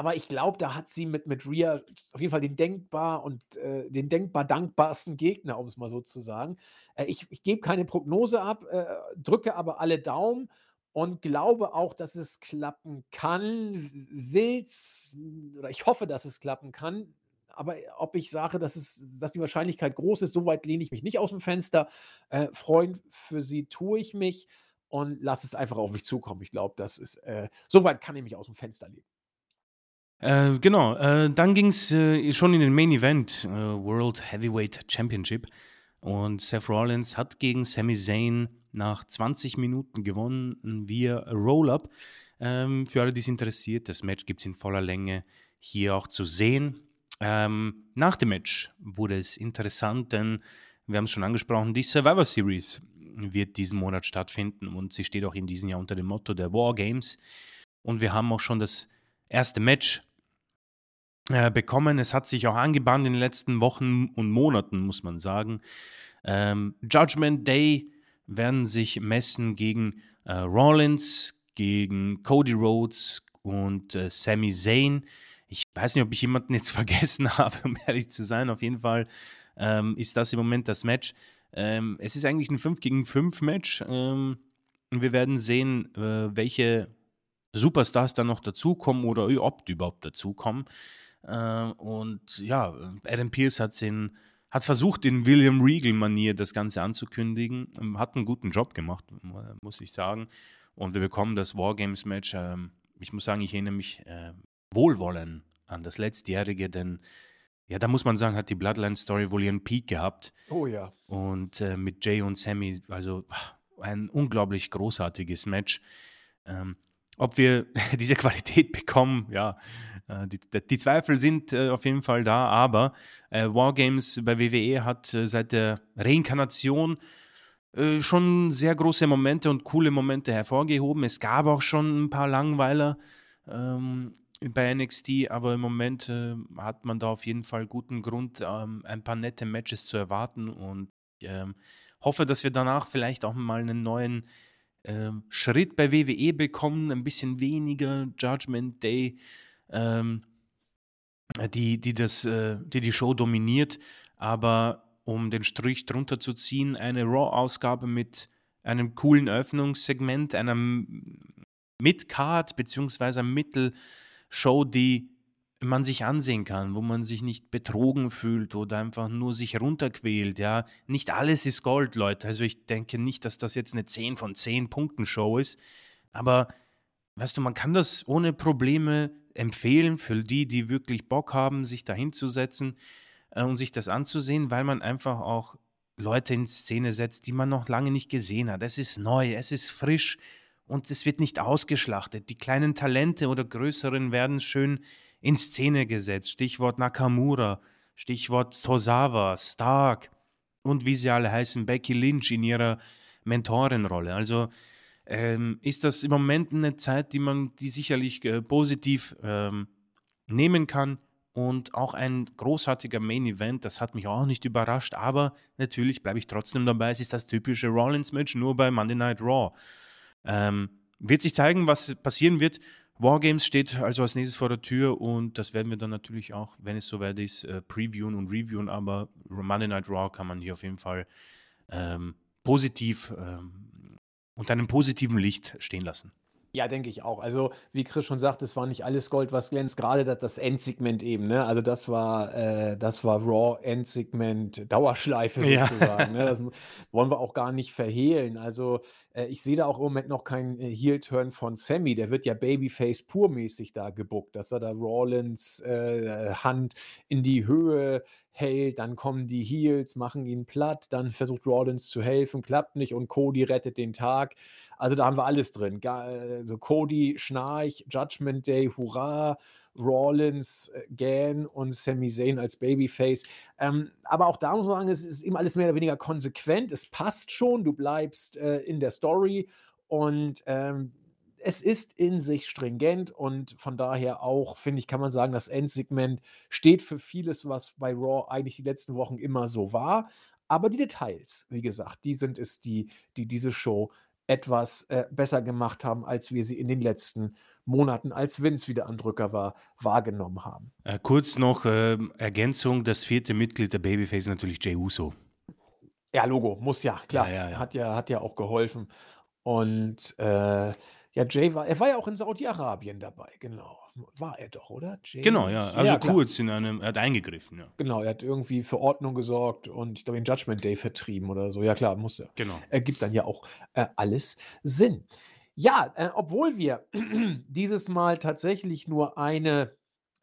aber ich glaube, da hat sie mit mit Rhea auf jeden Fall den denkbar und äh, den denkbar dankbarsten Gegner, um es mal so zu sagen. Äh, ich ich gebe keine Prognose ab, äh, drücke aber alle Daumen und glaube auch, dass es klappen kann. Will's oder ich hoffe, dass es klappen kann, aber ob ich sage, dass es dass die Wahrscheinlichkeit groß ist, so weit lehne ich mich nicht ausm Fenster. Äh, freuen für sie tue ich mich und lasse es einfach auf mich zukommen. Ich glaube, das ist äh, so weit kann ich mich ausm Fenster lehnen. Äh, genau, äh, dann ging's, äh, schon in den Main Event, äh, World Heavyweight Championship und Seth Rollins hat gegen Sami Zayn nach 20 Minuten gewonnen via Roll-Up. Ähm, für alle, die's interessiert, das Match gibt's in voller Länge hier auch zu sehen. Ähm, nach dem Match wurde es interessant, denn wir haben's schon angesprochen, die Survivor Series wird diesen Monat stattfinden und sie steht auch in diesem Jahr unter dem Motto der War Games. Und wir haben auch schon das erste Match äh, bekommen. Es hat sich auch angebahnt in den letzten Wochen und Monaten, muss man sagen. Ähm, Judgment Day werden sich messen gegen, äh, Rollins, gegen Cody Rhodes und, äh, Sami Zayn. Ich weiß nicht, ob ich jemanden jetzt vergessen habe, um ehrlich zu sein. Auf jeden Fall, ähm, ist das im Moment das Match. Ähm, es ist eigentlich 'n 5 gegen 5 Match, ähm, wir werden sehen, äh, welche Superstars da noch dazukommen oder ob die überhaupt dazukommen. Äh, und ja, Adam Pearce hat's in hat versucht, in William Regal-Manier das Ganze anzukündigen, ähm, hat 'n guten Job gemacht, mu muss ich sagen. Und wir bekommen das War Games Match. Ähm, ich muss sagen, ich erinnere mich, wohlwollend an das letztjährige, denn ja, da muss man sagen, hat die Bloodline-Story wohl ihren Peak gehabt. Oh ja. Und, äh, mit Jey und Sami, also ein unglaublich großartiges Match. Ähm, ob wir diese Qualität bekommen, ja, die die Zweifel sind, äh, auf jeden Fall da, aber, äh, War Games bei WWE hat, äh, seit der Reinkarnation äh, schon sehr große Momente und coole Momente hervorgehoben. Es gab auch schon ein paar Langweiler ähm, bei NXT, aber im Moment äh, hat man da auf jeden Fall guten Grund, ähm, ein paar nette Matches zu erwarten und ähm, hoffe, dass wir danach vielleicht auch mal einen neuen ähm, Schritt bei WWE bekommen, ein bisschen weniger Judgment Day, ähm, die, die, das, äh, die die Show dominiert, aber um den Strich drunter zu ziehen, eine Raw-Ausgabe mit einem coolen Öffnungssegment, einer Mid-Card bzw. Mittelshow, die man sich ansehen kann, wo man sich nicht betrogen fühlt oder einfach nur sich runterquält, ja. Nicht alles ist Gold, Leute. Also ich denke nicht, dass das jetzt eine 10 von 10 Punkten Show ist, aber weißt du, man kann das ohne Probleme empfehlen für die, die wirklich Bock haben, sich da hinzusetzen äh, und sich das anzusehen, weil man einfach auch Leute in Szene setzt, die man noch lange nicht gesehen hat. Es ist neu, es ist frisch und es wird nicht ausgeschlachtet. Die kleinen Talente oder größeren werden schön in Szene gesetzt. Stichwort Nakamura, Stichwort Tosawa, Stark und wie sie alle heißen, Becky Lynch in ihrer Mentorenrolle. Also ähm, ist das im Moment eine Zeit, die man, die sicherlich äh, positiv ähm, nehmen kann und auch ein großartiger Main Event, das hat mich auch nicht überrascht, aber natürlich bleibe ich trotzdem dabei. Es ist das typische Rollins-Match, nur bei Monday Night Raw. Ähm, wird sich zeigen, was passieren wird. Wargames steht also als nächstes vor der Tür und das werden wir dann natürlich auch, wenn es soweit ist, äh, previewen und reviewen. Aber Monday Night Raw kann man hier auf jeden Fall ähm, positiv ähm, unter einem positiven Licht stehen lassen. Ja, denke ich auch. Also, wie Chris schon sagt, es war nicht alles Gold, was glänzt. Gerade das, das Endsegment eben, ne? Also, das war, äh, das war Raw Endsegment Dauerschleife Ja. sozusagen. ne? Das wollen wir auch gar nicht verhehlen. Also, äh, ich sehe da auch im Moment noch keinen äh, Heel-Turn von Sammy. Der wird ja Babyface purmäßig da gebuckt, dass er da Rollins äh, Hand in die Höhe hält, dann kommen die Heels, machen ihn platt, dann versucht Rollins zu helfen, klappt nicht und Cody rettet den Tag. Also da haben wir alles drin. Also Cody, Schnarch, Judgment Day, Hurra, Rollins, äh, Gan und Sami Zayn als Babyface. Ähm, aber auch da muss man sagen, es ist eben alles mehr oder weniger konsequent. Es passt schon, du bleibst äh, in der Story und ähm, es ist in sich stringent und von daher auch, finde ich, kann man sagen, das Endsegment steht für vieles, was bei Raw eigentlich die letzten Wochen immer so war. Aber die Details, wie gesagt, die sind es, die, die diese Show etwas äh, besser gemacht haben, als wir sie in den letzten Monaten, als Vince wieder an Drücker war, wahrgenommen haben. Äh, kurz noch äh, Ergänzung: Das vierte Mitglied der Babyface ist natürlich Jey Uso. Ja, Logo, muss ja, klar. Ja, ja, ja. Hat, ja, hat ja auch geholfen. Und äh, ja, Jay war, er war ja auch in Saudi-Arabien dabei, genau. War er doch, oder? Jay? Genau, ja. Also Ja, kurz in einem, er hat eingegriffen, ja. Genau, er hat irgendwie für Ordnung gesorgt und ich glaube, den Judgment Day vertrieben oder so. Ja, klar, muss er. Genau. Ergibt dann ja auch äh, alles Sinn. Ja, äh, obwohl wir dieses Mal tatsächlich nur eine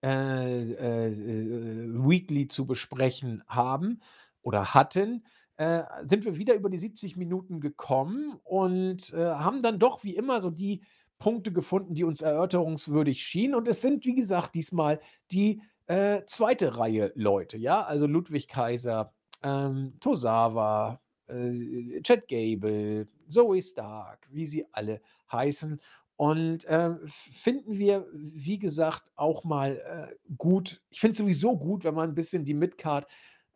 äh, äh, äh, Weekly zu besprechen haben oder hatten, äh, sind wir wieder über die 70 Minuten gekommen und äh, haben dann doch wie immer so die Punkte gefunden, die uns erörterungswürdig schienen. Und es sind, wie gesagt, diesmal die äh, zweite Reihe Leute, ja, also Ludwig Kaiser, ähm, Tosawa, äh, Chad Gable, Zoe Stark, wie sie alle heißen. Und äh, finden wir, wie gesagt, auch mal äh, gut. Ich finde es sowieso gut, wenn man ein bisschen die Midcard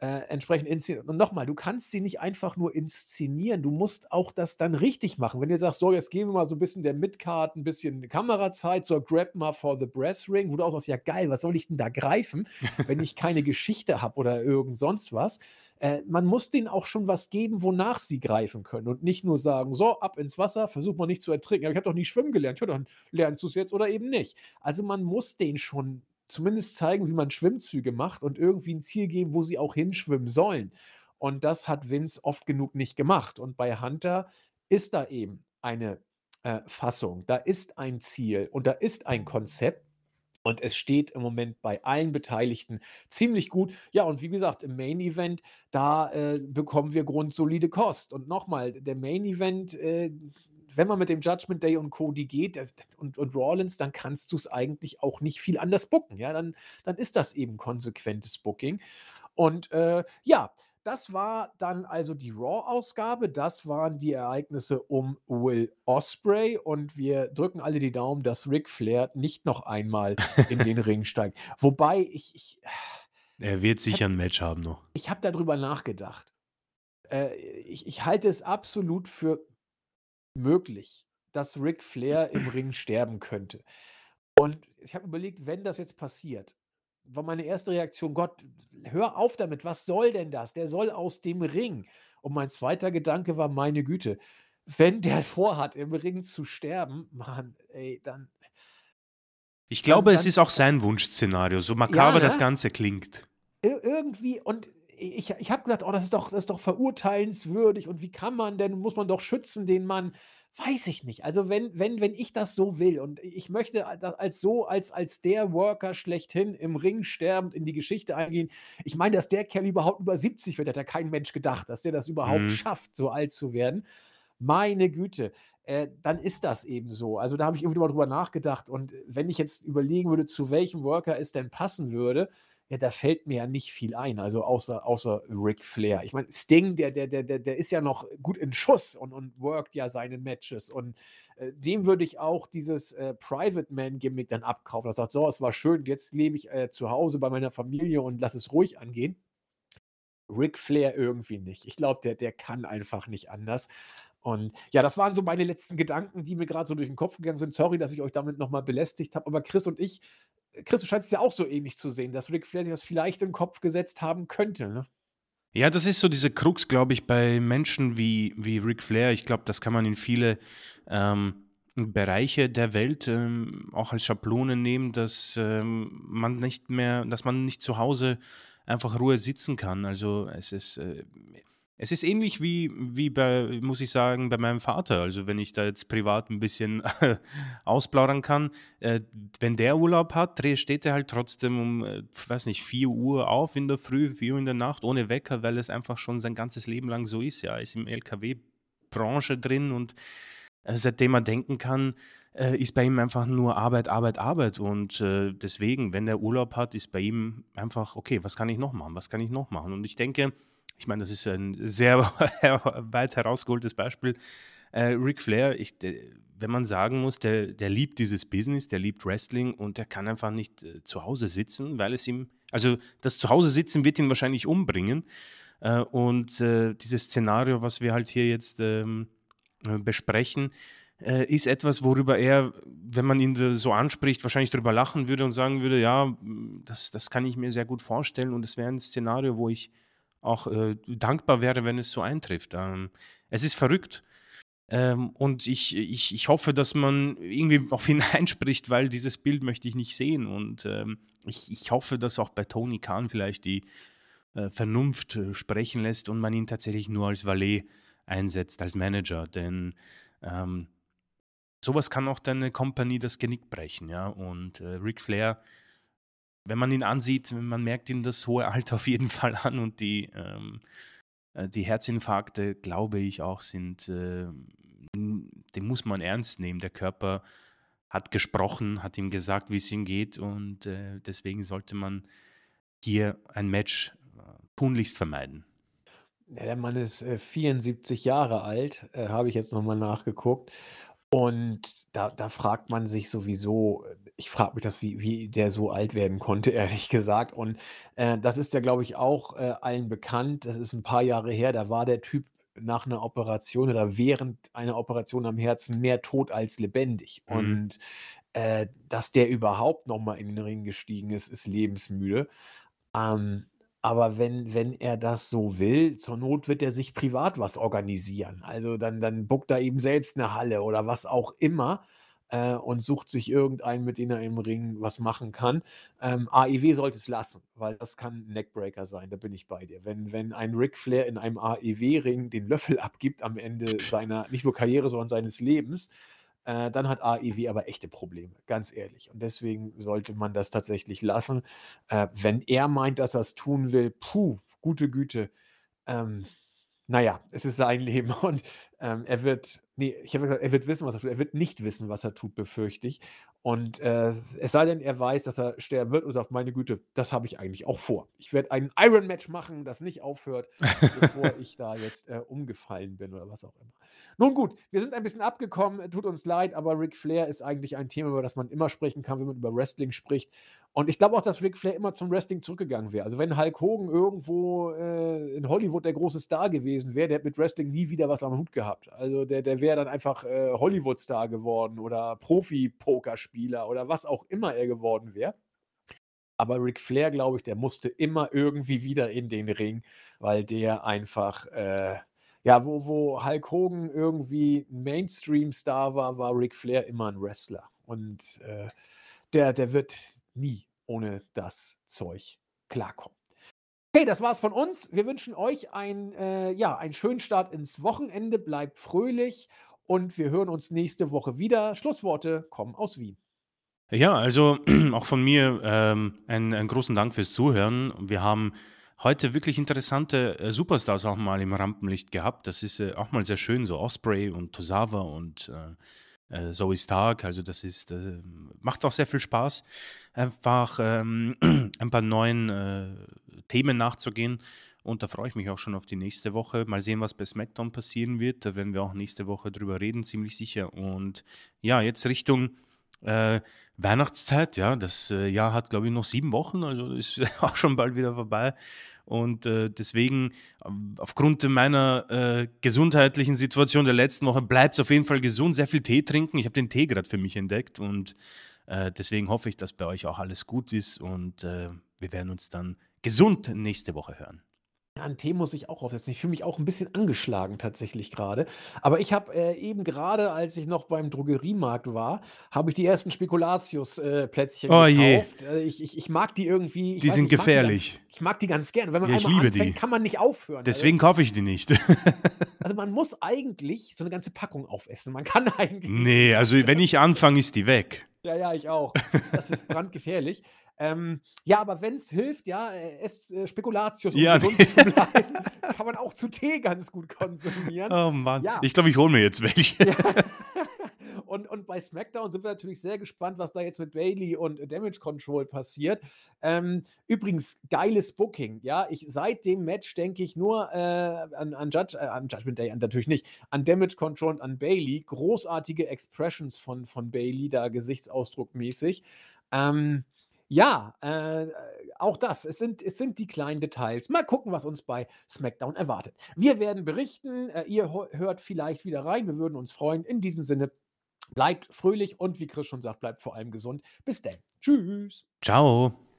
äh, entsprechend inszeniert. Und nochmal, du kannst sie nicht einfach nur inszenieren, du musst auch das dann richtig machen. Wenn du sagst, so, jetzt geben wir mal so ein bisschen der Midcard ein bisschen Kamerazeit, so grab mal for the Breast Ring, wo du auch sagst, ja geil, was soll ich denn da greifen, wenn ich keine Geschichte habe oder irgend sonst was. Äh, man muss denen auch schon was geben, wonach sie greifen können und nicht nur sagen, so, ab ins Wasser, versuch mal nicht zu ertrinken. Aber ich habe doch nie schwimmen gelernt. Ja, dann lernst du es jetzt oder eben nicht. Also man muss denen schon zumindest zeigen, wie man Schwimmzüge macht und irgendwie ein Ziel geben, wo sie auch hinschwimmen sollen. Und das hat Vince oft genug nicht gemacht. Und bei Hunter ist da eben eine äh, Fassung, da ist ein Ziel und da ist ein Konzept. Und es steht im Moment bei allen Beteiligten ziemlich gut. Ja, und wie gesagt, im Main Event, da äh, bekommen wir grundsolide Kost. Und nochmal, der Main Event, äh, wenn man mit dem Judgment Day und Cody geht äh, und, und Rollins, dann kannst du es eigentlich auch nicht viel anders booken. Ja, dann, dann ist das eben konsequentes Booking. Und äh, ja, das war dann also die Raw-Ausgabe. Das waren die Ereignisse um Will Ospreay und wir drücken alle die Daumen, dass Ric Flair nicht noch einmal in den Ring steigt. Wobei ich ich Er wird ich sicher habe 'n Match haben noch. ich habe da drüber nachgedacht. Äh, ich ich halte es absolut für möglich, dass Ric Flair im Ring sterben könnte. Und ich habe überlegt, wenn das jetzt passiert, war meine erste Reaktion: „Gott, hör auf damit, was soll denn das? Der soll aus dem Ring.“ Und mein zweiter Gedanke war: „Meine Güte, wenn der vorhat, im Ring zu sterben, Mann, ey, dann Ich dann glaube, es dann ist auch sein Wunschszenario, so Ja, makaber das ne? Ganze klingt. Ir irgendwie und ich ich habe gedacht: „Oh, das ist doch das ist doch verurteilenswürdig und wie kann man denn? Muss man doch schützen den Mann.“ Weiß ich nicht. Also, wenn wenn wenn ich das so will und ich möchte als so als als der Worker schlechthin im Ring sterbend in die Geschichte eingehen. Ich meine, dass der Kerl überhaupt über 70 wird, hat ja kein Mensch gedacht, dass der das überhaupt Mhm. schafft, so alt zu werden. Meine Güte, äh, dann ist das eben so. Also, da habe ich irgendwie mal drüber nachgedacht und wenn ich jetzt überlegen würde, zu welchem Worker es denn passen würde, ja, da fällt mir ja nicht viel ein, also außer außer Ric Flair. Ich meine, Sting, der der der der ist ja noch gut in Schuss und und workt ja seine Matches und, äh, dem würde ich auch dieses, äh, Private Man Gimmick dann abkaufen. Er sagt: „So, es war schön, jetzt lebe ich, äh, zu Hause bei meiner Familie und lasse es ruhig angehen.“ Ric Flair irgendwie nicht. Ich glaube, der der kann einfach nicht anders. Und ja, das waren so meine letzten Gedanken, die mir grad so durch 'n Kopf gegangen sind. Sorry, dass ich euch damit noch mal belästigt habe, aber Chris und ich Chris, du scheinst es ja auch so ähnlich zu sehen, dass Ric Flair sich das vielleicht 'n Kopf gesetzt haben könnte, ne? Ja, das ist so diese Krux, glaube ich, bei Menschen wie wie Ric Flair. Ich glaube, das kann man in viele, ähm, Bereiche der Welt, ähm, auch als Schablone nehmen, dass, ähm, man nicht mehr dass man nicht zu Hause einfach Ruhe sitzen kann. Also, es ist, äh es ist ähnlich wie wie bei muss ich sagen, bei meinem Vater. Also, wenn ich da jetzt privat 'n bisschen ausplaudern kann, äh, wenn der Urlaub hat, steht er halt trotzdem um, äh, weiß nicht, 4:00 auf in der Früh, 4:00 in der Nacht ohne Wecker, weil es einfach schon sein ganzes Leben lang so ist, ja. Er ist im LKW-Branche drin und, äh, seitdem er denken kann, äh, ist bei ihm einfach nur Arbeit, Arbeit, Arbeit. Und, äh, deswegen, wenn er Urlaub hat, ist bei ihm einfach: „Okay, was kann ich noch machen? Was kann ich noch machen?“ Und ich denke ich meine, das ist ein sehr weit herausgeholtes Beispiel. Äh, Ric Flair, ich wenn man sagen muss, der der liebt dieses Business, der liebt Wrestling und der kann einfach nicht, äh, zu Hause sitzen, weil es ihm also, das Zuhause-Sitzen wird ihn wahrscheinlich umbringen. Äh, und, äh, dieses Szenario, was wir halt hier jetzt, ähm, äh, besprechen, äh, ist etwas, worüber er, wenn man ihn so anspricht, wahrscheinlich drüber lachen würde und sagen würde: „Ja, das das kann ich mir sehr gut vorstellen und es wäre 'n Szenario, wo ich auch, äh, dankbar wäre, wenn es so eintrifft.“ Ähm, es ist verrückt, ähm, und ich ich ich hoffe, dass man irgendwie auf ihn einspricht, weil dieses Bild möchte ich nicht sehen. Und, ähm, ich ich hoffe, dass auch bei Tony Khan vielleicht die, äh, Vernunft, äh, sprechen lässt und man ihn tatsächlich nur als Valet einsetzt, als Manager, denn, ähm, so was kann auch deine Company das Genick brechen, ja. Und, äh, Ric Flair, wenn man ihn ansieht, man merkt ihm das hohe Alter auf jeden Fall an und die, ähm äh, die Herzinfarkte, glaube ich auch, sind, ähm den muss man ernst nehmen. Der Körper hat gesprochen, hat ihm gesagt, wie's ihm geht und, äh, deswegen sollte man hier ein Match, äh, tunlichst vermeiden. Ja, der Mann ist, äh, 74 Jahre alt, äh, habe ich jetzt noch mal nachgeguckt. Und da da fragt man sich sowieso äh, ich frage mich das, wie wie der so alt werden konnte, ehrlich gesagt. Und, äh, das ist ja, glaube ich, auch, äh, allen bekannt. Das ist 'n paar Jahre her, da war der Typ nach 'ner Operation oder während einer Operation am Herzen mehr tot als lebendig. Mhm. Und, äh, dass der überhaupt noch mal in den Ring gestiegen ist, ist lebensmüde. Ähm, aber wenn wenn er das so will, zur Not wird er sich privat was organisieren. Also, dann dann bookt er eben selbst 'ne Halle oder was auch immer, äh, und sucht sich irgendeinen, mit dem er im Ring was machen kann. Ähm, AEW sollte es lassen, weil das kann 'n Neckbreaker sein, da bin ich bei dir. Wenn wenn ein Ric Flair in einem AEW-Ring den Löffel abgibt am Ende seiner nicht nur Karriere, sondern seines Lebens, äh, dann hat AEW aber echte Probleme, ganz ehrlich. Und deswegen sollte man das tatsächlich lassen. Äh, wenn er meint, dass er's tun will, puh, gute Güte. Ähm, na ja, es ist sein Leben und, Ähm, er wird ne, ich habe gesagt, er wird wissen, was er tut. Er wird nicht wissen, was er tut, befürchte ich. Und, äh, es sei denn, er weiß, dass er sterben wird und sagt: „Meine Güte, das habe ich eigentlich auch vor. Ich werde ein Iron Match machen, das nicht aufhört, bevor ich da jetzt, äh, umgefallen bin“, oder was auch immer. Nun gut, wir sind ein bisschen abgekommen, tut uns leid, aber Ric Flair ist eigentlich ein Thema, über das man immer sprechen kann, wenn man über Wrestling spricht. Und ich glaube auch, dass Ric Flair immer zum Wrestling zurückgegangen wäre. Also, wenn Hulk Hogan irgendwo, äh, in Hollywood der große Star gewesen wäre, der hätte mit Wrestling nie wieder was am Hut gehabt. Also, der der wäre dann einfach, äh, Hollywood-Star geworden oder Profi-Pokerspieler oder was auch immer er geworden wäre. Aber Ric Flair, glaube ich, der musste immer irgendwie wieder in den Ring, weil der einfach, äh ja, wo wo Hulk Hogan irgendwie Mainstream-Star war, war Ric Flair immer 'n Wrestler. Und, äh, der der wird nie ohne das Zeug klarkommen. Okay, das war's von uns. Wir wünschen euch ein äh, ja, einen schönen Start ins Wochenende. Bleibt fröhlich und wir hören uns nächste Woche wieder. Schlussworte kommen aus Wien. Ja, also auch von mir ähm, einen, einen großen Dank fürs Zuhören. Wir haben heute wirklich interessante äh, Superstars auch mal im Rampenlicht gehabt. Das ist äh, auch mal sehr schön, so Osprey und Tosawa und äh, äh, Zoe Stark. Also das ist, äh, macht auch sehr viel Spaß, einfach ähm, ein paar neuen äh, Themen nachzugehen. Und da freue ich mich auch schon auf die nächste Woche. Mal sehen, was bei SmackDown passieren wird. Da werden wir auch nächste Woche drüber reden, ziemlich sicher. Und ja, jetzt Richtung äh, Weihnachtszeit. Ja, das äh, Jahr hat, glaube ich, noch sieben Wochen. Also ist auch schon bald wieder vorbei. Und äh, deswegen, ähm, aufgrund meiner äh, gesundheitlichen Situation der letzten Woche, bleibt es auf jeden Fall gesund. Sehr viel Tee trinken. Ich habe den Tee gerade für mich entdeckt und äh, deswegen hoffe ich, dass bei euch auch alles gut ist und äh, wir werden uns dann gesund nächste Woche hören. An Tee muss ich auch aufsetzen. Ich fühle mich auch ein bisschen angeschlagen tatsächlich gerade. Aber ich habe, äh, eben gerade, als ich noch beim Drogeriemarkt war, habe ich die ersten Spekulatius, äh, Oh je, gekauft. Äh, ich ich ich mag die irgendwie ich die weiß sind ich mag die ganz gefährlich. ich mag die ganz gerne. Wenn man Ja, ich einmal liebe anfängt, die. kann man nicht aufhören. Also, Deswegen das kaufe ich die nicht. also, man muss eigentlich so 'ne ganze Packung aufessen. Man kann eigentlich Nee, also wenn ich anfange, ist die weg. Ja, ja, ich auch. Das ist brandgefährlich. Ähm, ja, aber wenn's hilft, ja, äh, esst, äh, Spekulatius, um Ja, gesund zu bleiben. Kann man auch zu Tee ganz gut konsumieren. Oh Mann. Ja. Ich glaube, ich hole mir jetzt welche. Ja. Und und bei SmackDown sind wir natürlich sehr gespannt, was da jetzt mit Bayley und Damage Control passiert. Ähm, übrigens, geiles Booking, ja. Ich seit dem Match denke ich nur, äh, an an Judge äh, an Judgment Day, natürlich nicht, an Damage Control und an Bayley. Großartige Expressions von von Bayley da gesichtsausdruckmäßig. Ähm, ja, äh, auch das. Es sind es sind die kleinen Details. Mal gucken, was uns bei SmackDown erwartet. Wir werden berichten. Äh, ihr hört vielleicht wieder rein. Wir würden uns freuen. In diesem Sinne, bleibt fröhlich und wie Chris schon sagt, bleibt vor allem gesund. Bis dann. Tschüss. Ciao.